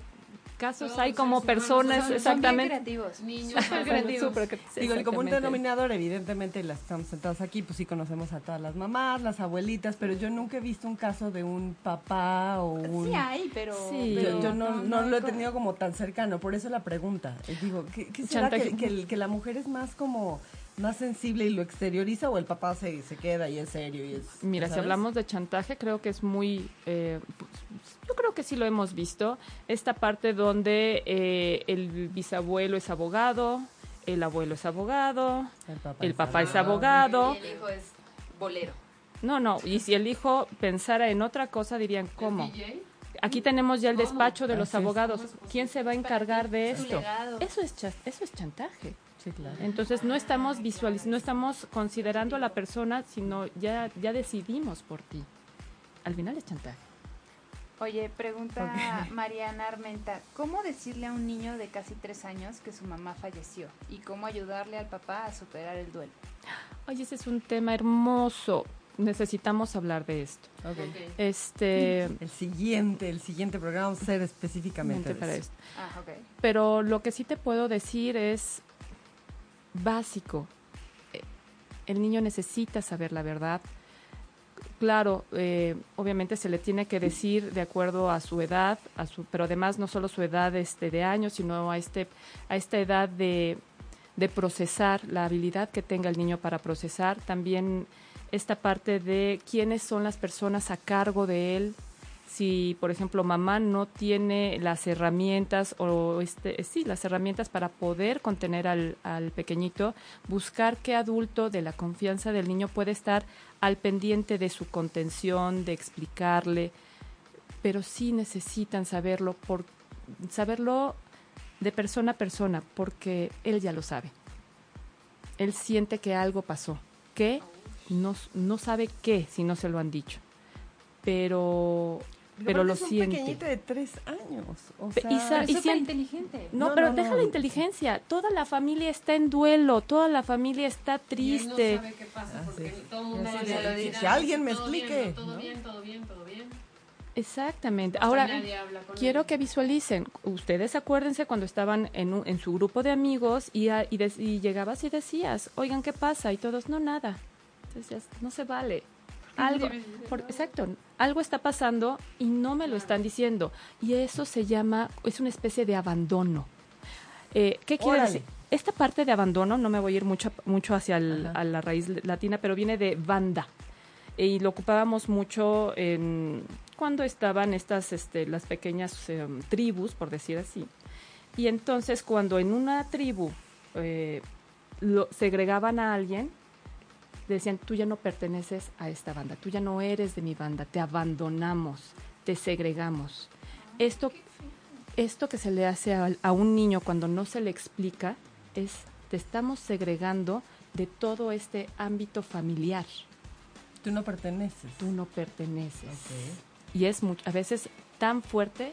casos, Todos hay como personas, son- son bien exactamente. creativos. Niños creativos. Digo, el común exactamente. denominador, evidentemente, las estamos sentadas aquí, pues sí conocemos a todas las mamás, las abuelitas, pero yo nunca he visto un caso de un papá o un... Sí hay, pero... Sí. Yo, pero yo no, no lo he tenido como tan cercano, por eso la pregunta. Eh, Digo, ¿qué, qué será que, que el- que la mujer es más como más sensible y lo exterioriza o el papá se, se queda y es serio y es... Mira, si hablamos de chantaje, creo que es muy, eh, pues, yo creo que sí lo hemos visto, esta parte donde eh, el bisabuelo es abogado, el abuelo es abogado, El papá, el es papá es abogado. Y el hijo es bolero. No, no, y si el hijo pensara en otra cosa, dirían, ¿cómo? Aquí tenemos ya el despacho de los Así es. abogados. ¿Quién se va a encargar de esto? Eso es, eso es chantaje. Sí, claro. Entonces no estamos visualizando, no estamos considerando a la persona, sino ya, ya decidimos por ti. Al final es chantaje. Oye, pregunta Mariana Armenta, ¿cómo decirle a un niño de casi tres años que su mamá falleció? ¿Y cómo ayudarle al papá a superar el duelo? Oye, ese es un tema hermoso. Necesitamos hablar de esto. Ok. Ok. Este, El siguiente, el siguiente programa vamos a hacer específicamente para eso. esto. Ah. Pero lo que sí te puedo decir es básico. Eh, El niño necesita saber la verdad. Claro, eh, obviamente se le tiene que decir de acuerdo a su edad, a su, pero además no solo su edad este, de años, sino a, este, a esta edad de, de procesar, la habilidad que tenga el niño para procesar. También esta parte de quiénes son las personas a cargo de él, si por ejemplo mamá no tiene las herramientas o este sí las herramientas para poder contener al, al pequeñito buscar qué adulto de la confianza del niño puede estar al pendiente de su contención de explicarle pero sí necesitan saberlo por saberlo de persona a persona porque él ya lo sabe. Él siente que algo pasó que no, no sabe qué si no se lo han dicho. Pero pero lo es un siente pequeñito de tres años. O sea, y sa- Pero inteligente. No, No, pero no, deja no. la inteligencia. Toda la familia está en duelo, toda la familia está Y él triste. no sabe qué pasa Ah, porque sí. todo mundo va a es. decir, Que alguien me todo bien, explique, Todo ¿no? bien, todo bien, todo bien. Exactamente. Ahora, quiero él. que visualicen. Ustedes acuérdense cuando estaban en, un- en su grupo de amigos y, a- y, des- y llegabas y decías, oigan, ¿qué pasa? Y todos, no, nada. Entonces, ya, no se vale. Algo, por- exacto, algo está pasando y no me lo están diciendo. Y eso se llama, es una especie de abandono. Eh, ¿Qué quiere decir? Esta parte de abandono, no me voy a ir mucho, mucho hacia el- Ajá. a la raíz latina, pero viene de banda. Y lo ocupábamos mucho en, cuando estaban estas, este, las pequeñas em, tribus, por decir así. Y entonces cuando en una tribu eh, lo, segregaban a alguien, decían, tú ya no perteneces a esta banda, tú ya no eres de mi banda, te abandonamos, te segregamos. Esto, esto que se le hace a, a un niño cuando no se le explica es, te estamos segregando de todo este ámbito familiar. tú no perteneces. Tú no perteneces. Y es a veces tan fuerte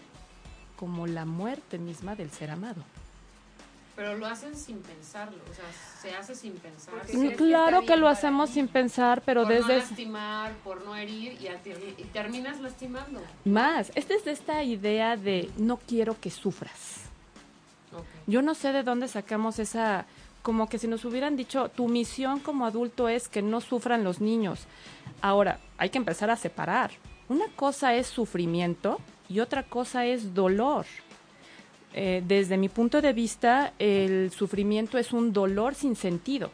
como la muerte misma del ser amado. Pero lo hacen sin pensarlo, o sea, se hace sin pensar. Porque que Claro que lo hacemos sin pensar, pero por no desde lastimar, por no herir y, a- y terminas lastimando. más. Esta es de esta idea de no quiero que sufras. Yo no sé de dónde sacamos esa, como que si nos hubieran dicho, tu misión como adulto es que no sufran los niños. Ahora, hay que empezar a separar. Una cosa es sufrimiento y otra cosa es dolor. Eh, desde mi punto de vista, el sufrimiento es un dolor sin sentido.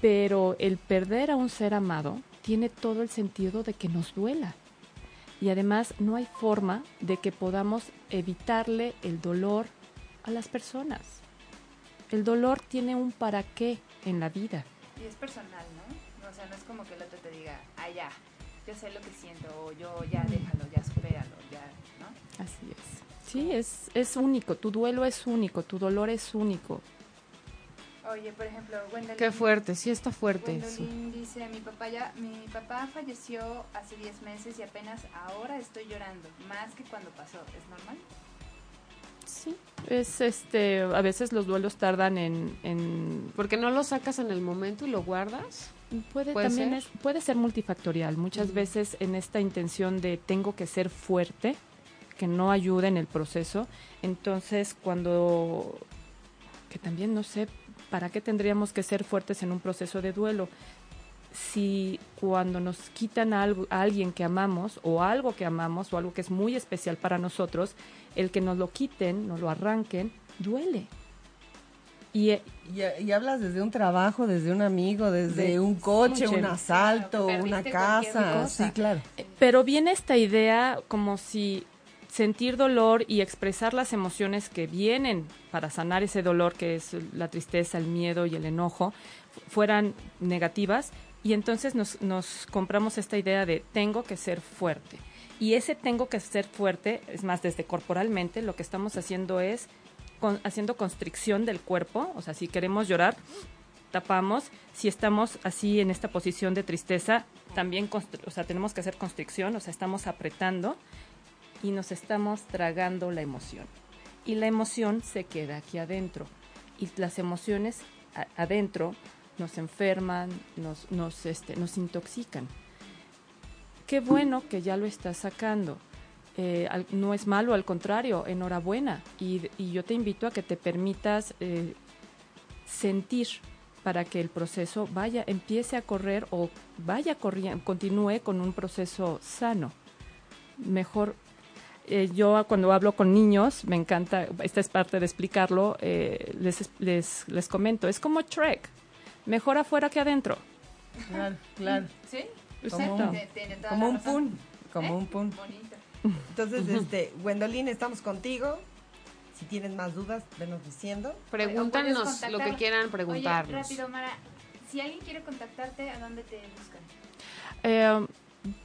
Pero el perder a un ser amado tiene todo el sentido de que nos duela. Y además no hay forma de que podamos evitarle el dolor a las personas. El dolor tiene un para qué en la vida. Y es personal, ¿no? O sea, no es como que el otro te diga, ah, ya, yo sé lo que siento, o yo ya déjalo, ya supéralo. Así es. Sí, es, es único, tu duelo es único, tu dolor es único. Oye, por ejemplo, Gwendolyn. Qué fuerte, sí está fuerte. Gwendolyn dice, mi papá ya, mi papá falleció hace 10 meses y apenas ahora estoy llorando, más que cuando pasó. ¿Es normal? Sí, es este, a veces los duelos tardan en, en Porque no lo sacas en el momento y lo guardas. puede, ¿Puede también ser? es- puede ser multifactorial. Muchas Ujú. veces en esta intención de tengo que ser fuerte, que no ayuda en el proceso, entonces cuando que también no sé para qué tendríamos que ser fuertes en un proceso de duelo. Si cuando nos quitan algo, a alguien que amamos o algo que amamos o algo que es muy especial para nosotros, el que nos lo quiten, nos lo arranquen, duele. Y, eh, Y, y hablas desde un trabajo, desde un amigo, desde De- un coche, un asalto, Claro, una casa. Sí, claro. Pero viene esta idea como si sentir dolor y expresar las emociones que vienen para sanar ese dolor, que es la tristeza, el miedo y el enojo, fu- fueran negativas. Y entonces nos, nos compramos esta idea de tengo que ser fuerte. Y ese tengo que ser fuerte, es más, desde corporalmente, lo que estamos haciendo es con- haciendo constricción del cuerpo. O sea, si queremos llorar, tapamos. Si estamos así en esta posición de tristeza, también o sea, tenemos que hacer constricción, o sea, estamos apretando y nos estamos tragando la emoción. Y la emoción se queda aquí adentro. Y las emociones adentro nos enferman, nos, nos, este, nos intoxican. Qué bueno que ya lo estás sacando. Eh, no es malo, al contrario, enhorabuena. Y, y yo te invito a que te permitas eh, sentir para que el proceso vaya, empiece a correr o vaya corriendo, continúe con un proceso sano. Mejor, eh, yo cuando hablo con niños, me encanta, esta es parte de explicarlo, eh, les, les, les comento, es como Trek, mejor afuera que adentro. Claro, claro. ¿Sí? Como un- Como un pun, como ¿Eh? un pun. Bonito. Entonces, este, Gwendolyn, estamos contigo. Si tienes más dudas, venos diciendo. Pregúntanos lo que quieran preguntarnos. Oye, rápido, Mara. Si alguien quiere contactarte, ¿a dónde te buscan?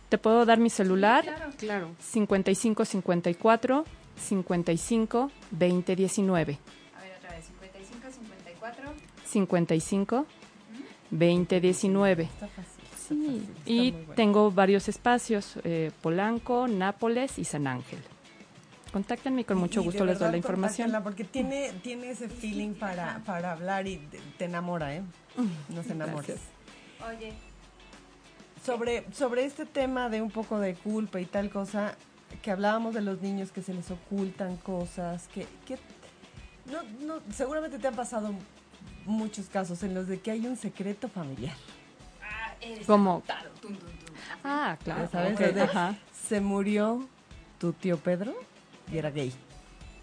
Te puedo dar mi celular, Sí, claro. Claro. 5554 55 20 19. A ver, otra vez. 55, 54. 55 20 19. Está fácil. está Sí, fácil, está y bueno. tengo varios espacios, eh, Polanco, Nápoles y San Ángel. Contáctenme y con mucho gusto les doy la información. Porque tiene, tiene ese feeling para, para hablar y te, enamora, ¿eh? Nos. Gracias. Oye, Sobre, sobre este tema de un poco de culpa y tal cosa, que hablábamos de los niños que se les ocultan cosas, que, que no, no, seguramente te han pasado muchos casos en los de que hay un secreto familiar. ah, tum. Ah, claro. Sabes, ok, Los de, ajá. se murió tu tío Pedro y era gay.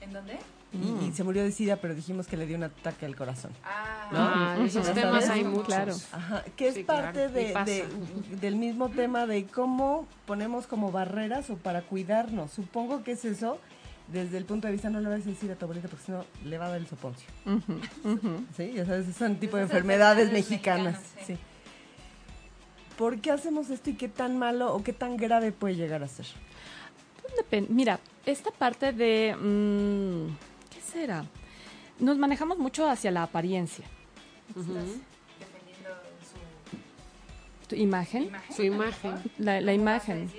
¿En dónde? Y, Mm. y se murió de sida, pero dijimos que le dio un ataque al corazón. Ah, Ah, de esos temas sabes. hay muchos. Claro. Ajá, que es Sí, parte claro, de, del mismo tema de cómo ponemos como barreras o para cuidarnos. Supongo que es eso desde el punto de vista, no le vas a decir a tu abuelita porque si no le va a dar el soponcio. Sí, ya sabes, son tipo de enfermedades enfermedades mexicanas. mexicanas, sí. sí. ¿Por qué hacemos esto y qué tan malo o qué tan grave puede llegar a ser? Depen- Mira, esta parte de... mm, ¿Qué será? Nos manejamos mucho hacia la apariencia. Defendiendo su Tu imagen, imagen. Su imagen. la, la ¿Cómo vas a imagen.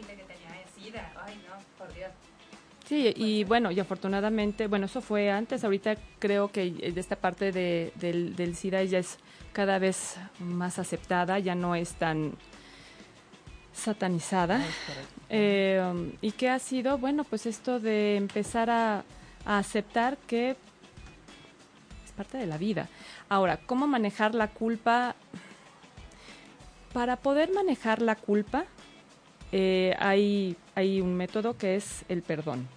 Sí, y bueno, y afortunadamente, bueno, eso fue antes, ahorita creo que de esta parte de, del, del SIDA ya es cada vez más aceptada, ya no es tan satanizada. Eh, um, ¿Y qué ha sido? Bueno, pues esto de empezar a, aceptar que es parte de la vida. Ahora, ¿cómo manejar la culpa? Para poder manejar la culpa, eh, hay, hay un método que es el perdón.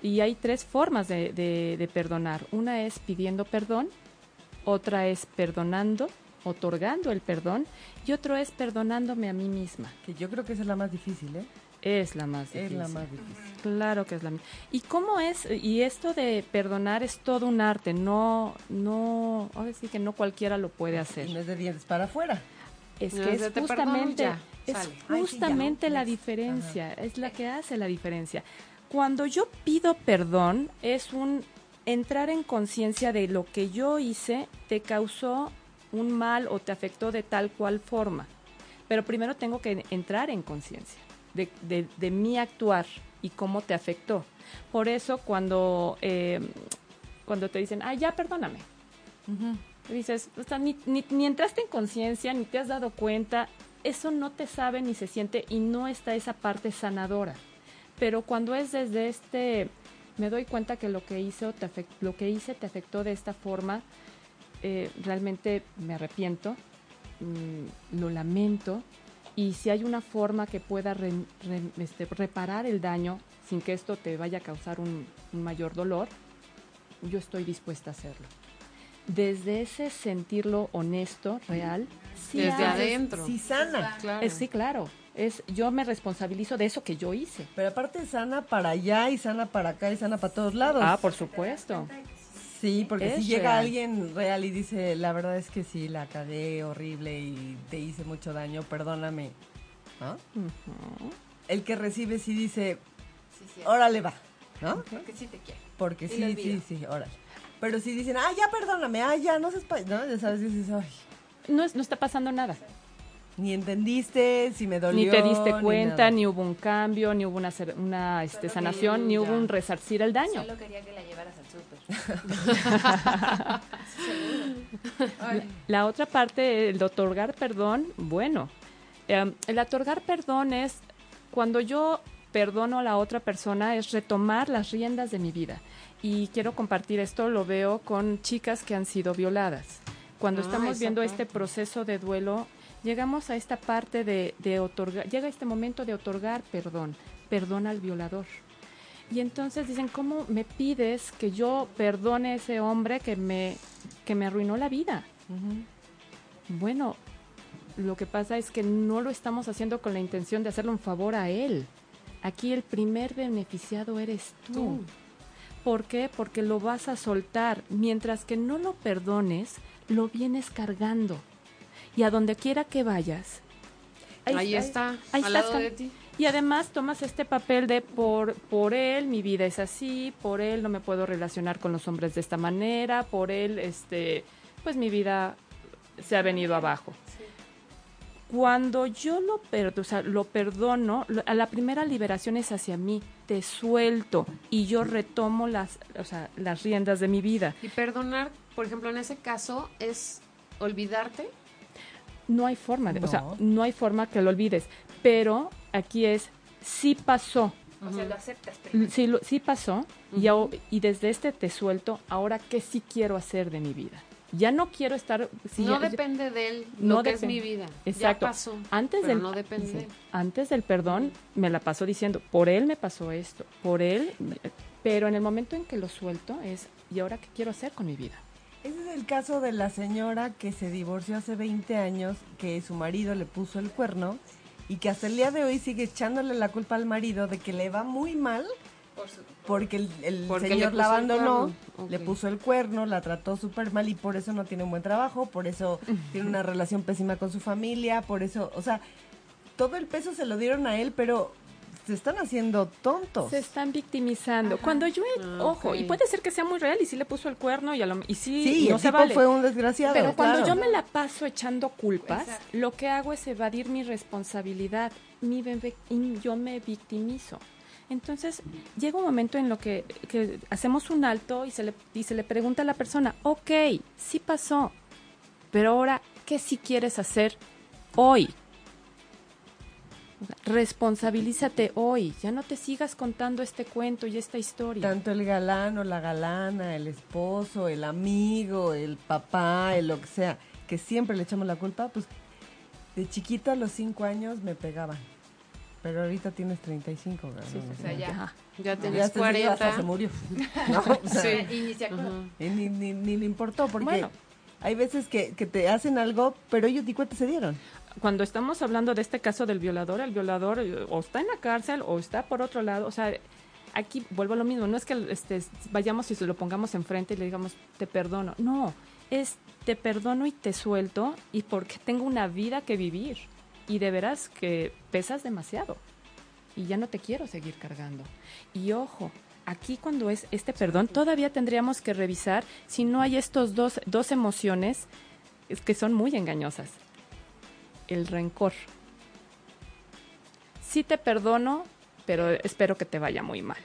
Y hay tres formas de, de- de perdonar. Una es pidiendo perdón, otra es perdonando, otorgando el perdón, y otro es perdonándome a mí misma. Que yo creo que esa es la más difícil, ¿eh? Es la más Es difícil. la más difícil. Claro que es la misma. ¿Y cómo es? Y esto de perdonar es todo un arte, no, no, ahora sí que no cualquiera lo puede hacer. No es de dientes para afuera. Es No, que es justamente, ya, es. Ay, sí, justamente la diferencia, es la que hace la diferencia. Cuando yo pido perdón, es un entrar en conciencia de lo que yo hice te causó un mal o te afectó de tal cual forma. Pero primero tengo que entrar en conciencia de, de- de mi actuar y cómo te afectó. Por eso cuando, eh, cuando te dicen, ah, ya perdóname, y dices, o sea, ni, ni, ni entraste en conciencia, ni te has dado cuenta, eso no te sabe ni se siente y no está esa parte sanadora. Pero cuando es desde este, me doy cuenta que lo que hice, te afec- lo que hice te afectó de esta forma, eh, realmente me arrepiento, mm, lo lamento, y si hay una forma que pueda re- re- este, reparar el daño sin que esto te vaya a causar un, un mayor dolor, yo estoy dispuesta a hacerlo. Desde ese sentirlo honesto, real, sí Desde haces- adentro. Sí, sana. Claro. eh, sí, claro. Es, yo me responsabilizo de eso que yo hice. Pero aparte sana para allá y sana para acá y sana para todos lados. Ah, por supuesto. Sí, porque Es si llega real. alguien real y dice, la verdad es que sí, la cagué horrible y te hice mucho daño, perdóname. ¿No? El que recibe sí dice, Sí, sí. órale va, ¿no? Porque sí te quiero. Porque Y sí, sí, sí, órale. Pero si dicen, ah, ya perdóname, ah, ya, no se espa-", ¿no? Ya sabes, dices, ay, No, es- no está pasando nada. ni entendiste, si me dolió. ni te diste cuenta, ni hubo un cambio, ni hubo una, una este, sanación, ni ya. hubo un resarcir el daño. Solo quería que la súper. La otra parte, el de otorgar perdón, bueno, eh, el otorgar perdón es cuando yo perdono a la otra persona, es retomar las riendas de mi vida. Y quiero compartir esto, lo veo con chicas que han sido violadas. Cuando Ah, estamos viendo parte. este proceso de duelo, llegamos a esta parte de, de otorgar, llega este momento de otorgar perdón, perdón al violador. Y entonces dicen, ¿cómo me pides que yo perdone a ese hombre que me, que me arruinó la vida? Bueno, lo que pasa es que no lo estamos haciendo con la intención de hacerle un favor a él. Aquí el primer beneficiado eres tú. Tú. ¿Por qué? Porque lo vas a soltar. Mientras que no lo perdones, lo vienes cargando. Y a donde quiera que vayas. Ahí, está, ahí al estás lado con- de ti. Y además tomas este papel de por, por él mi vida es así, por él no me puedo relacionar con los hombres de esta manera, por él este pues mi vida se ha venido abajo. Cuando yo lo, perdo, o sea, lo perdono, lo- a la primera liberación es hacia mí, te suelto y yo retomo las, o sea, las riendas de mi vida. Y perdonar, por ejemplo, en ese caso, es olvidarte. No hay forma, de, o sea, No. no hay forma que lo olvides, pero aquí es, sí pasó, O sea, lo aceptas primero. Sí, lo- sí pasó y, desde este te suelto, ahora qué sí quiero hacer de mi vida. Ya no quiero estar... sí, no ya- depende de él no lo que es mi vida. Exacto. Ya pasó. Antes pero del, no depende sí, de él. antes del perdón me la pasó diciendo, por él me pasó esto, por él... Pero en el momento en que lo suelto es, ¿y ahora qué quiero hacer con mi vida? Ese es el caso de la señora que se divorció hace 20 años, que su marido le puso el cuerno y que hasta el día de hoy sigue echándole la culpa al marido de que le va muy mal Por su- porque el, el Porque le señor la abandonó, le puso el cuerno, la trató súper mal y por eso no tiene un buen trabajo, por eso tiene una relación pésima con su familia, por eso, o sea, todo el peso se lo dieron a él, pero se están haciendo tontos. Se están victimizando. Cuando yo, he- Ah, ojo, y puede ser que sea muy real y sí le puso el cuerno y, a lo, y sí, Sí, no el se tipo vale. fue un desgraciado. Pero cuando yo me la paso echando culpas, Exacto. lo que hago es evadir mi responsabilidad. Mi bebé- y yo me victimizo. Entonces, llega un momento en lo que, que hacemos un alto y se, le, y se le pregunta a la persona, ok, sí pasó, pero ahora, ¿qué sí quieres hacer hoy? Responsabilízate hoy, ya no te sigas contando este cuento y esta historia. Tanto el galán o la galana, el esposo, el amigo, el papá, el lo que sea, que siempre le echamos la culpa, pues de chiquita a los cinco años me pegaban. Pero ahorita tienes 35, ¿verdad? Sí, O sea, ya. Ya Ya hasta 40. se murió. No, o sea, Sí. Y ni se ni, ni, ni le importó, porque Bueno. hay veces que, que te hacen algo, pero ellos ni cuenta se dieron. Cuando estamos hablando de este caso del violador, el violador eh, o está en la cárcel o está por otro lado, o sea, aquí vuelvo a lo mismo, no es que este, vayamos y se lo pongamos enfrente y le digamos, te perdono, no, es te perdono y te suelto y porque tengo una vida que vivir. Y de veras que pesas demasiado. Y ya no te quiero seguir cargando. Y ojo, aquí cuando es este perdón, todavía tendríamos que revisar si no hay estos dos, dos emociones es que son muy engañosas. El rencor. Sí te perdono, pero espero que te vaya muy mal.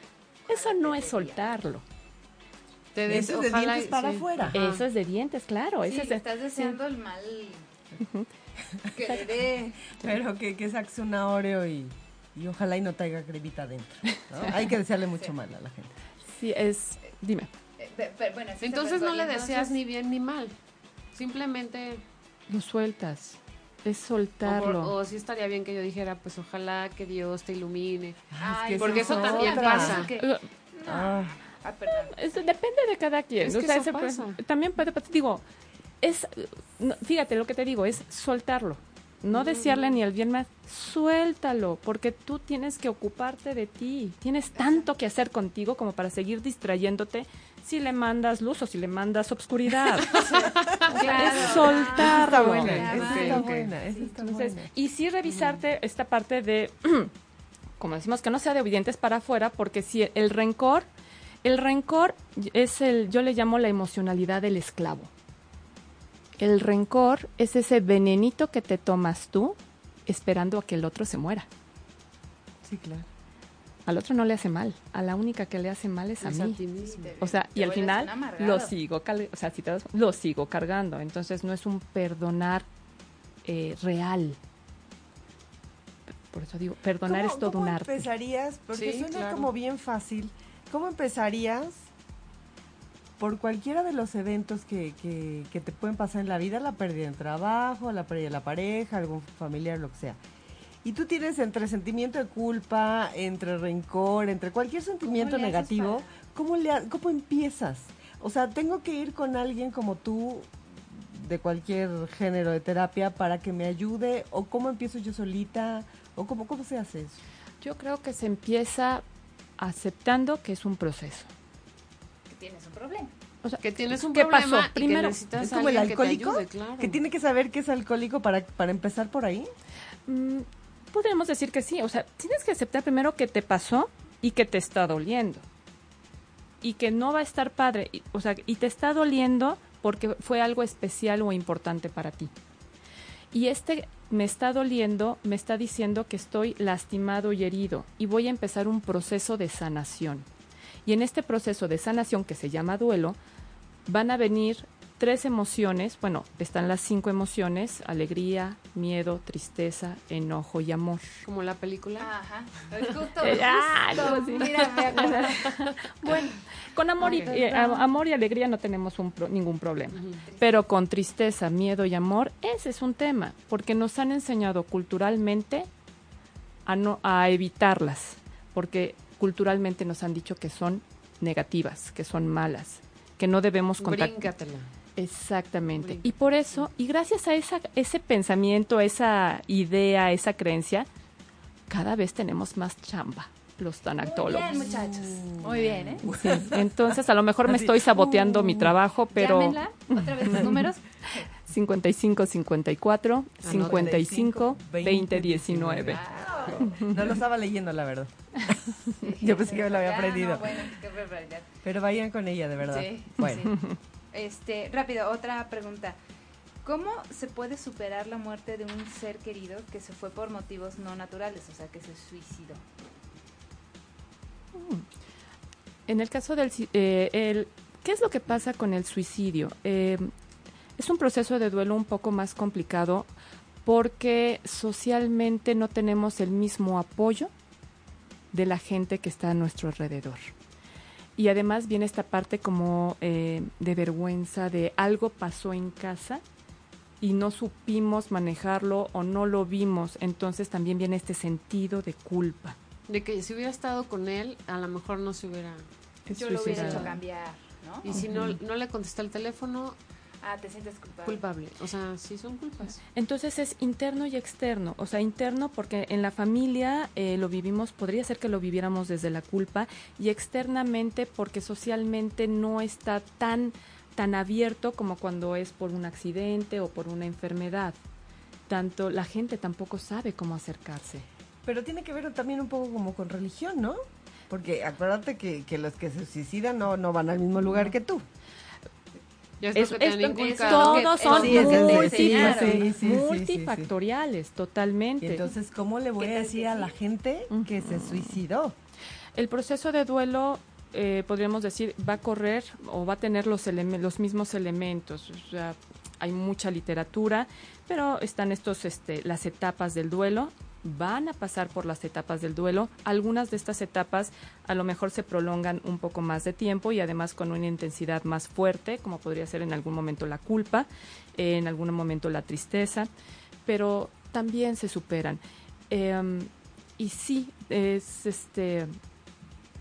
Eso no es soltarlo. Te des- Eso es de ojalá dientes y- para sí. afuera. Ajá. Eso es de dientes, claro. Sí, eso es de- estás deseando el mal. Que. Pero que, que saques una Oreo y, y ojalá y no traiga cremita adentro. ¿no? Hay que desearle mucho mal a la gente. sí, es... Dime. eh, bueno, Entonces no le entonces- deseas ni bien ni mal. Simplemente. Lo sueltas. Es O, soltarlo. o sí estaría bien que yo dijera, pues ojalá que Dios te ilumine. Ay, que porque eso es también pasa. que- Ah, Ah. Eso depende de cada quien. Es O que sea, eso se puede- también puede, digo, es, no, fíjate lo que te digo, es soltarlo. No desearle ni el bien más, suéltalo, porque tú tienes que ocuparte de ti. Tienes tanto que hacer contigo como para seguir distrayéndote si le mandas luz o si le mandas obscuridad. Claro. es soltarlo. está buena, buena, Entonces, buena. y sí revisarte esta parte de, como decimos, que no sea de evidentes para afuera, porque si el rencor, el rencor es el, yo le llamo la emocionalidad del esclavo. El rencor es ese venenito que te tomas tú esperando a que el otro se muera. Sí, claro. Al otro no le hace mal, a la única que le hace mal es a Es a mí. ti mismo. O sea, y al final lo sigo, o sea, si te das- lo sigo cargando. Entonces no es un perdonar eh, real. Por eso digo, perdonar ¿Cómo- es todo cómo un arte. empezarías? Porque Sí, suena claro. como bien fácil. ¿Cómo empezarías por cualquiera de los eventos que, que, que te pueden pasar en la vida? La pérdida del trabajo, la pérdida de la pareja, algún familiar, lo que sea. Y tú tienes entre sentimiento de culpa, entre rencor, entre cualquier sentimiento negativo, para- ¿cómo, le, ha- ¿cómo empiezas? O sea, tengo que ir con alguien como tú de cualquier género de terapia para que me ayude o cómo empiezo yo solita o cómo, cómo se hace eso. Yo creo que se empieza aceptando que es un proceso. Que tienes un problema. O sea, Que tienes un ¿qué problema pasó? y Primero, que necesitas ¿Es a como el alguien que te alcohólico? ayude, claro. Que tiene que saber que es alcohólico para, para empezar por ahí. Mm, podríamos decir que sí. O sea, tienes que aceptar primero que te pasó y que te está doliendo. Y que no va a estar padre. O sea, y te está doliendo porque fue algo especial o importante para ti. Y este me está doliendo, me está diciendo que estoy lastimado y herido y voy a empezar un proceso de sanación. Y en este proceso de sanación que se llama duelo, van a venir tres emociones, bueno, están las cinco emociones, alegría, miedo, tristeza, enojo y amor. Como la película. Ajá. Justo, Eh, ah, no, sí. Bueno, con amor, y, eh, amor y alegría no tenemos un pro- ningún problema. Pero con tristeza, miedo y amor, ese es un tema, porque nos han enseñado culturalmente a, no, a evitarlas, porque culturalmente nos han dicho que son negativas, que son malas, que no debemos contactar. Exactamente. Y por eso, y gracias a esa, ese pensamiento, esa idea, esa creencia, cada vez tenemos más chamba los Muy tanactólogos. bien, muchachos. Muy bien, ¿eh? Sí, entonces a lo mejor me estoy saboteando mi uh, trabajo, pero Llámenla. Otra vez los números. 55 54 55 20 19. No lo estaba leyendo, la verdad. Yo pensé que me lo había aprendido. no, bueno, qué barbaridad. Pero vayan con ella, de verdad. Sí, bueno, sí. Este, rápido, otra pregunta. ¿Cómo se puede superar la muerte de un ser querido que se fue por motivos no naturales, o sea, que se suicidó? En el caso del... eh, ¿Qué es lo que pasa con el suicidio? Eh, es un proceso de duelo un poco más complicado porque socialmente no tenemos el mismo apoyo de la gente que está a nuestro alrededor. Y además viene esta parte como eh, de vergüenza de algo pasó en casa y no supimos manejarlo o no lo vimos. Entonces también viene este sentido de culpa. De que si hubiera estado con él, a lo mejor no se hubiera. Yo lo hubiera hecho cambiar, ¿no? Y si no, no le contesta el teléfono, Ah, te sientes culpable. culpable. O sea, sí son culpas. Entonces es interno y externo, o sea, interno porque en la familia eh, lo vivimos, podría ser que lo viviéramos desde la culpa, y externamente porque socialmente no está tan tan abierto como cuando es por un accidente o por una enfermedad. Tanto la gente tampoco sabe cómo acercarse. Pero tiene que ver también un poco como con religión, ¿no? Porque acuérdate que, que los que se suicidan no, no van al mismo lugar que tú. Ya es, Es- todos son Sí, es sí, sí, sí. multifactoriales, totalmente. Y entonces, ¿cómo le voy ¿Qué a decir a la gente que se suicidó? El proceso de duelo, eh, podríamos decir, va a correr o va a tener los, eleme- los mismos elementos. O sea, hay mucha literatura, pero están estos, este, las etapas del duelo. Van a pasar por las etapas del duelo. Algunas de estas etapas a lo mejor se prolongan un poco más de tiempo y además con una intensidad más fuerte, como podría ser en algún momento la culpa, en algún momento la tristeza, pero también se superan. Em, y sí, es este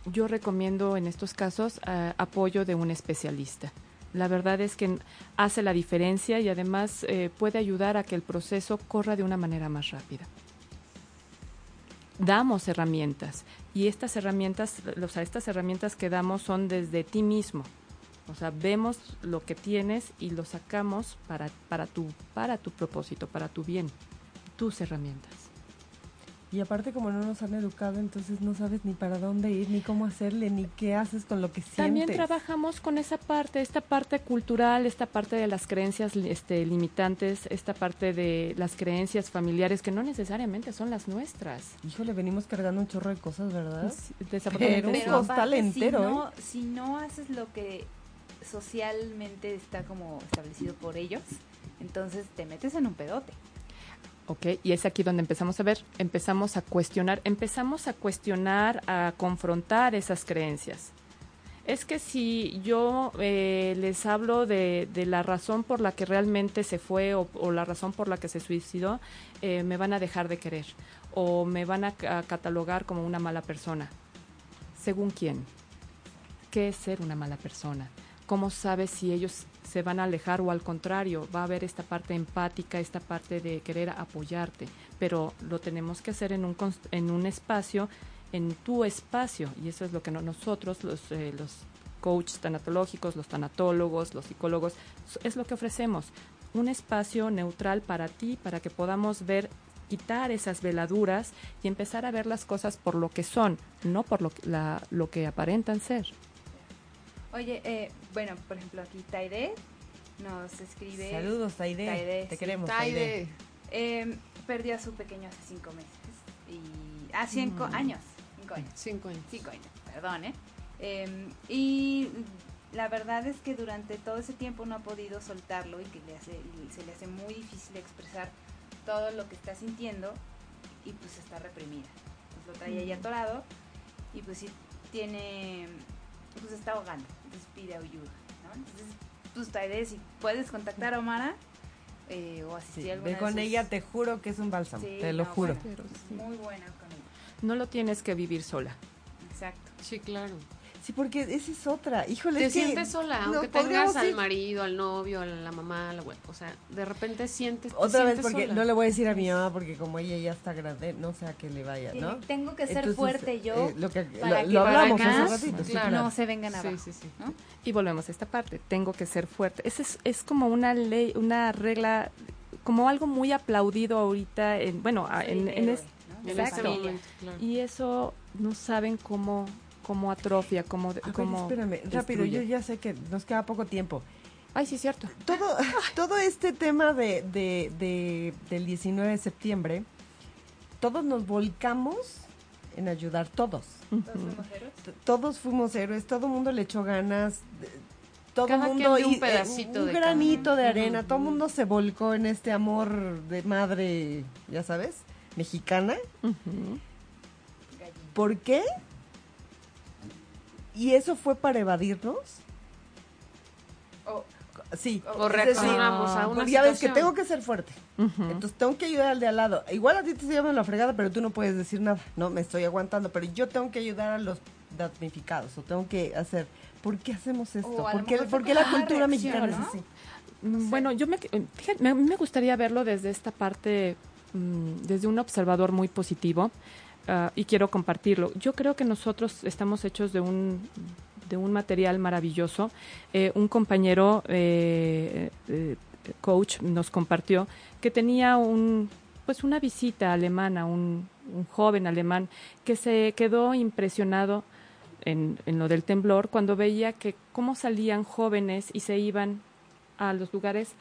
yo recomiendo en estos casos eh, apoyo de un especialista. La verdad es que hace la diferencia y además eh, puede ayudar a que el proceso corra de una manera más rápida. Damos herramientas y estas herramientas, o sea, estas herramientas que damos son desde ti mismo. O sea, vemos lo que tienes y lo sacamos para, para, tu, para tu propósito, para tu bien, tus herramientas. Y aparte, como no nos han educado, entonces no sabes ni para dónde ir, ni cómo hacerle, ni qué haces con lo que sientes. También trabajamos con esa parte, esta parte cultural, esta parte de las creencias este, limitantes, esta parte de las creencias familiares que no necesariamente son las nuestras. Híjole, venimos cargando un chorro de cosas, ¿verdad? Sí, un sí. Pero costal aparte, entero, Si no, si no haces lo que socialmente está como establecido por ellos, entonces te metes en un pedote. Ok, y es aquí donde empezamos a ver, empezamos a cuestionar, empezamos a cuestionar, a confrontar esas creencias. Es que si yo eh, les hablo de, de la razón por la que realmente se fue o, o la razón por la que se suicidó, eh, me van a dejar de querer o me van a, ca- catalogar como una mala persona. ¿Según quién? ¿Qué es ser una mala persona? ¿Cómo sabes si ellos se van a alejar o al contrario, va a haber esta parte empática, esta parte de querer apoyarte? Pero lo tenemos que hacer en un, en un espacio, en tu espacio, y eso es lo que no- nosotros, los, eh, los coaches tanatológicos, los tanatólogos, los psicólogos, es lo que ofrecemos, un espacio neutral para ti, para que podamos ver quitar esas veladuras y empezar a ver las cosas por lo que son, no por lo que, lo que aparentan ser. Oye, eh, bueno, por ejemplo, aquí Taide nos escribe. Saludos, Taide. Taide, Te sí. queremos, Taide. Taide. Eh, perdió a su pequeño hace cinco meses. Y, ah, cinco años. Cinco años. Cinco años. Cinco años, perdón, ¿eh? Em, y la verdad es que durante todo ese tiempo no ha podido soltarlo y que le hace, y se le hace muy difícil expresar todo lo que está sintiendo y pues está reprimida. Pues lo trae ahí atorado y pues sí tiene, pues está ahogando, entonces pide ayuda, ¿no? Entonces, pues Taide, si puedes contactar a Omara eh, o asistir Sí, a alguna ve de con sus- ella, te juro que es un bálsamo. Sí, te lo no, juro. bueno, muy buena con ella. No lo tienes que vivir sola. Exacto. Sí, claro. Sí, porque esa es otra. Híjole, Te es que sientes sola, no aunque tengas al ir- marido, al novio, a la mamá, a la abuela. O sea, de repente sientes. te Otra vez, sientes porque sola. no le voy a decir a mi mamá, porque como ella ya está grande, no sé a qué le vaya, Sí, ¿no? Tengo que ser Entonces, fuerte yo eh, lo que, para lo, que lo hablamos para hace acá ratito. sí, claro. no se vengan abajo. sí, sí. ¿no? Y volvemos a esta parte, tengo que ser fuerte. Esa es, es como una ley, una regla, como algo muy aplaudido ahorita, en, bueno, en, en. En este momento, claro. y eso no saben cómo, cómo atrofia, cómo, A ver, cómo espérame, rápido, destruye. yo ya sé que nos queda poco tiempo. Ay, sí, cierto. Todo, todo este tema de, de, de- del 19 de septiembre, todos nos volcamos en ayudar, todos. ¿Todos somos héroes? Todos fuimos héroes, todo el mundo le echó ganas, todo el Cada mundo un y- eh, pedacito un de granito de arena, todo el mundo se volcó en este amor de madre, ya sabes, mexicana. ¿Por qué? ¿Y eso fue para evadirnos? O- Sí. O reaccionamos a una porque ya ves que tengo que ser fuerte. Entonces tengo que ayudar al de al lado. Igual a ti te llaman la fregada, pero tú no puedes decir nada. No, me estoy aguantando, pero yo tengo que ayudar a los damnificados o tengo que hacer. ¿Por qué hacemos esto? ¿Por qué, por qué la cultura mexicana ¿no? es así? Mm, Bueno, yo me, fíjate, me- a mí me gustaría verlo desde esta parte, mm, desde un observador muy positivo, ah, y quiero compartirlo. Yo creo que nosotros estamos hechos de un de un material maravilloso. Eh, un compañero eh, eh, coach nos compartió que tenía un pues una visita alemana, un, un joven alemán que se quedó impresionado en, en lo del temblor cuando veía que cómo salían jóvenes y se iban a los lugares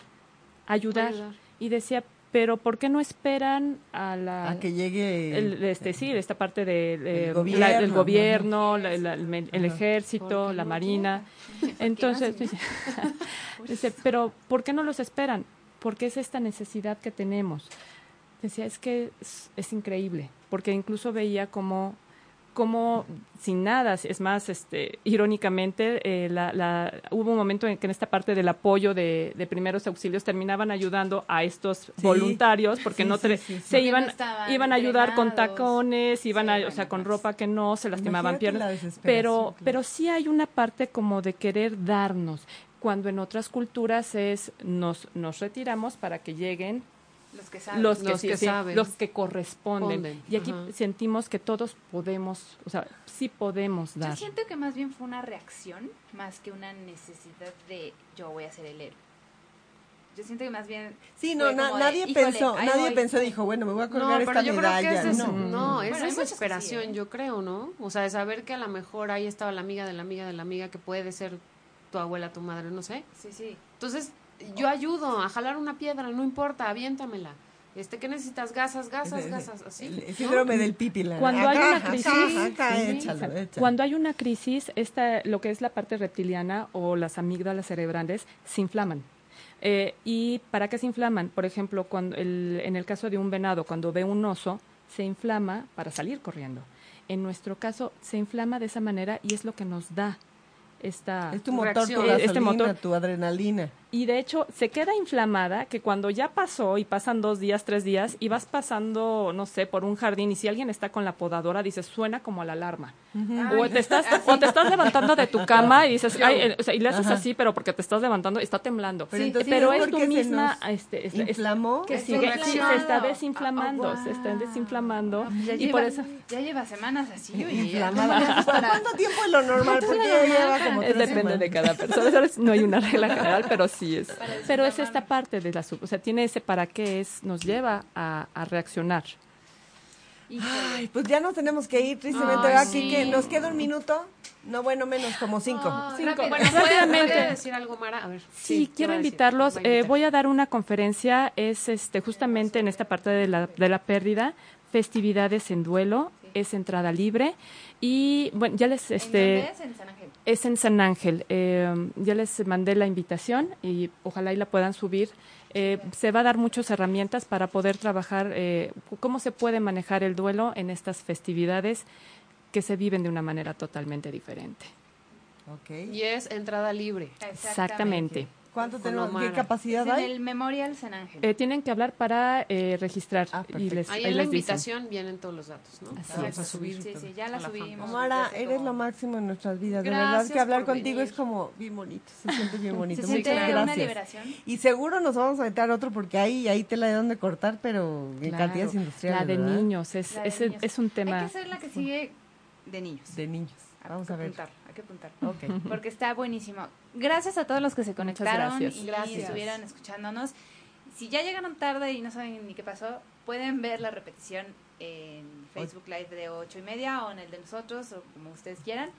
a ayudar. Ayudar. Y decía, pero ¿por qué no esperan a la... A que llegue el, este, sí, esta parte del de, El gobierno, la- la- el, ejército, ¿Por qué la no marina. Entonces, dice, dice, pero ¿por qué no los esperan? Porque es esta necesidad que tenemos. Decía, es que es, es increíble, porque incluso veía como como sin nada, es más, este, irónicamente, eh, la, la- hubo un momento en que en esta parte del apoyo de, de primeros auxilios terminaban ayudando a estos voluntarios porque sí, no sí, se Porque iban iban a ayudar con tacones, iban a, o sea, con pues. ropa que no se lastimaban Imagínate piernas, pero claro. pero sí hay una parte como de querer darnos, cuando en otras culturas es nos nos retiramos para que lleguen Los que saben. los que, Los sí, que sí, saben. los que corresponden. Ponden, Y aquí ajá. sentimos que todos podemos, o sea, sí podemos Yo dar. siento que más bien fue una reacción más que una necesidad de yo voy a ser el héroe. Yo siento que más bien. Sí, no, na- de, nadie "Híjole, pensó, nadie voy". pensó, dijo, bueno, me voy a No, colgar pero esta yo creo que medalla. es, no. no, es Bueno, que sí, desesperación, ¿eh? yo creo, ¿no? O sea, de saber que a lo mejor ahí estaba la amiga de la amiga de la amiga que puede ser tu abuela, tu madre, no sé. Sí, sí. Entonces, yo ayudo a jalar una piedra, no importa, aviéntamela. Este, ¿qué necesitas? Gasas, gasas, gasas, así. El, el del pipila. Cuando hay una crisis- Acá, acá, Sí. échalo, échalo. Cuando hay una crisis, esta, lo que es la parte reptiliana o las amígdalas cerebrales se inflaman. Eh, ¿Y para qué se inflaman? Por ejemplo, cuando el- en el caso de un venado, cuando ve un oso, se inflama para salir corriendo. En nuestro caso, se inflama de esa manera y es lo que nos da esta... Es tu motor, tu gasolina, Este motor. tu adrenalina. Y de hecho, se queda inflamada que cuando ya pasó y pasan dos días, tres días, y vas pasando, no sé, por un jardín, y si alguien está con la podadora, dices, suena como a la alarma. O te, estás, o te estás levantando de tu cama y dices, ay, eh, o sea, y le haces Ajá. así, pero porque te estás levantando, está temblando. Pero Sí, entonces pero es tu misma, este, este, es- inflamó. que sigue, sí, reacción. se está Ah, desinflamando, ah, se está wow. desinflamando, No, pues ya y lleva, por eso Ya lleva semanas así. Inflamada. ¿Cuánto tiempo es lo normal? Porque lleva como depende semanas. de cada persona. ¿sabes? No hay una regla general, pero sí es. Pero es esta parte de la sub, o sea, tiene ese para qué es, nos lleva a, a reaccionar. Ay, pues ya nos tenemos que ir, tristemente, Ay. ¿Nos queda un minuto? No, bueno, menos, como cinco. Cinco. rápido. Bueno, ¿puede- rápidamente. ¿Puede decir algo, Mara? A ver. Sí, ¿qué quiero invitarlos. A eh, voy a dar una conferencia, es este justamente en esta parte de la, de la pérdida, festividades en duelo, es entrada libre y bueno, ya les ¿En este dónde es? En San Ángel. es en San Ángel. Eh, ya les mandé la invitación y ojalá y la puedan subir. Eh, se va a dar muchas herramientas para poder trabajar eh, cómo se puede manejar el duelo en estas festividades que se viven de una manera totalmente diferente. Ok. Y es entrada libre. Exactamente. ¿Cuánto tenemos? ¿Qué capacidad en hay? el Memorial San Ángel. Eh, tienen que hablar para eh, registrar Ah, y perfecto. les, Ahí ahí en la les dicen. invitación vienen todos los datos, ¿no? Así Vamos a subir. Sí, sí, ya la a la subimos. Omara, eres lo máximo en nuestras vidas. De Gracias verdad que hablar contigo venir. es como bien bonito. Se siente bien bonito. Se Muchas siente gracias. una liberación. Y seguro nos vamos a meter otro porque ahí, ahí te la de donde cortar, pero en Claro, cantidades industriales. La de ¿verdad? niños, es, La de es, niños. es un Hay tema. que hacer la que sigue de niños. De niños. Vamos a ver. Que apuntar. Ok. Porque está buenísimo. Gracias a todos los que se conectaron gracias. y Gracias. estuvieron escuchándonos. Si ya llegaron tarde y no saben ni qué pasó, pueden ver la repetición en Facebook Live de ocho y media o en el de nosotros o como ustedes quieran.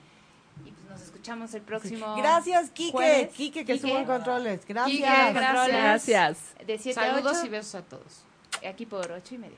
Y pues nos escuchamos el próximo. Gracias, Quique. jueves. Quique, que Quique. estuvo en controles. Gracias. Quique, gracias. Gracias. De 7 a Saludos 8, y besos a todos. aquí por ocho y media.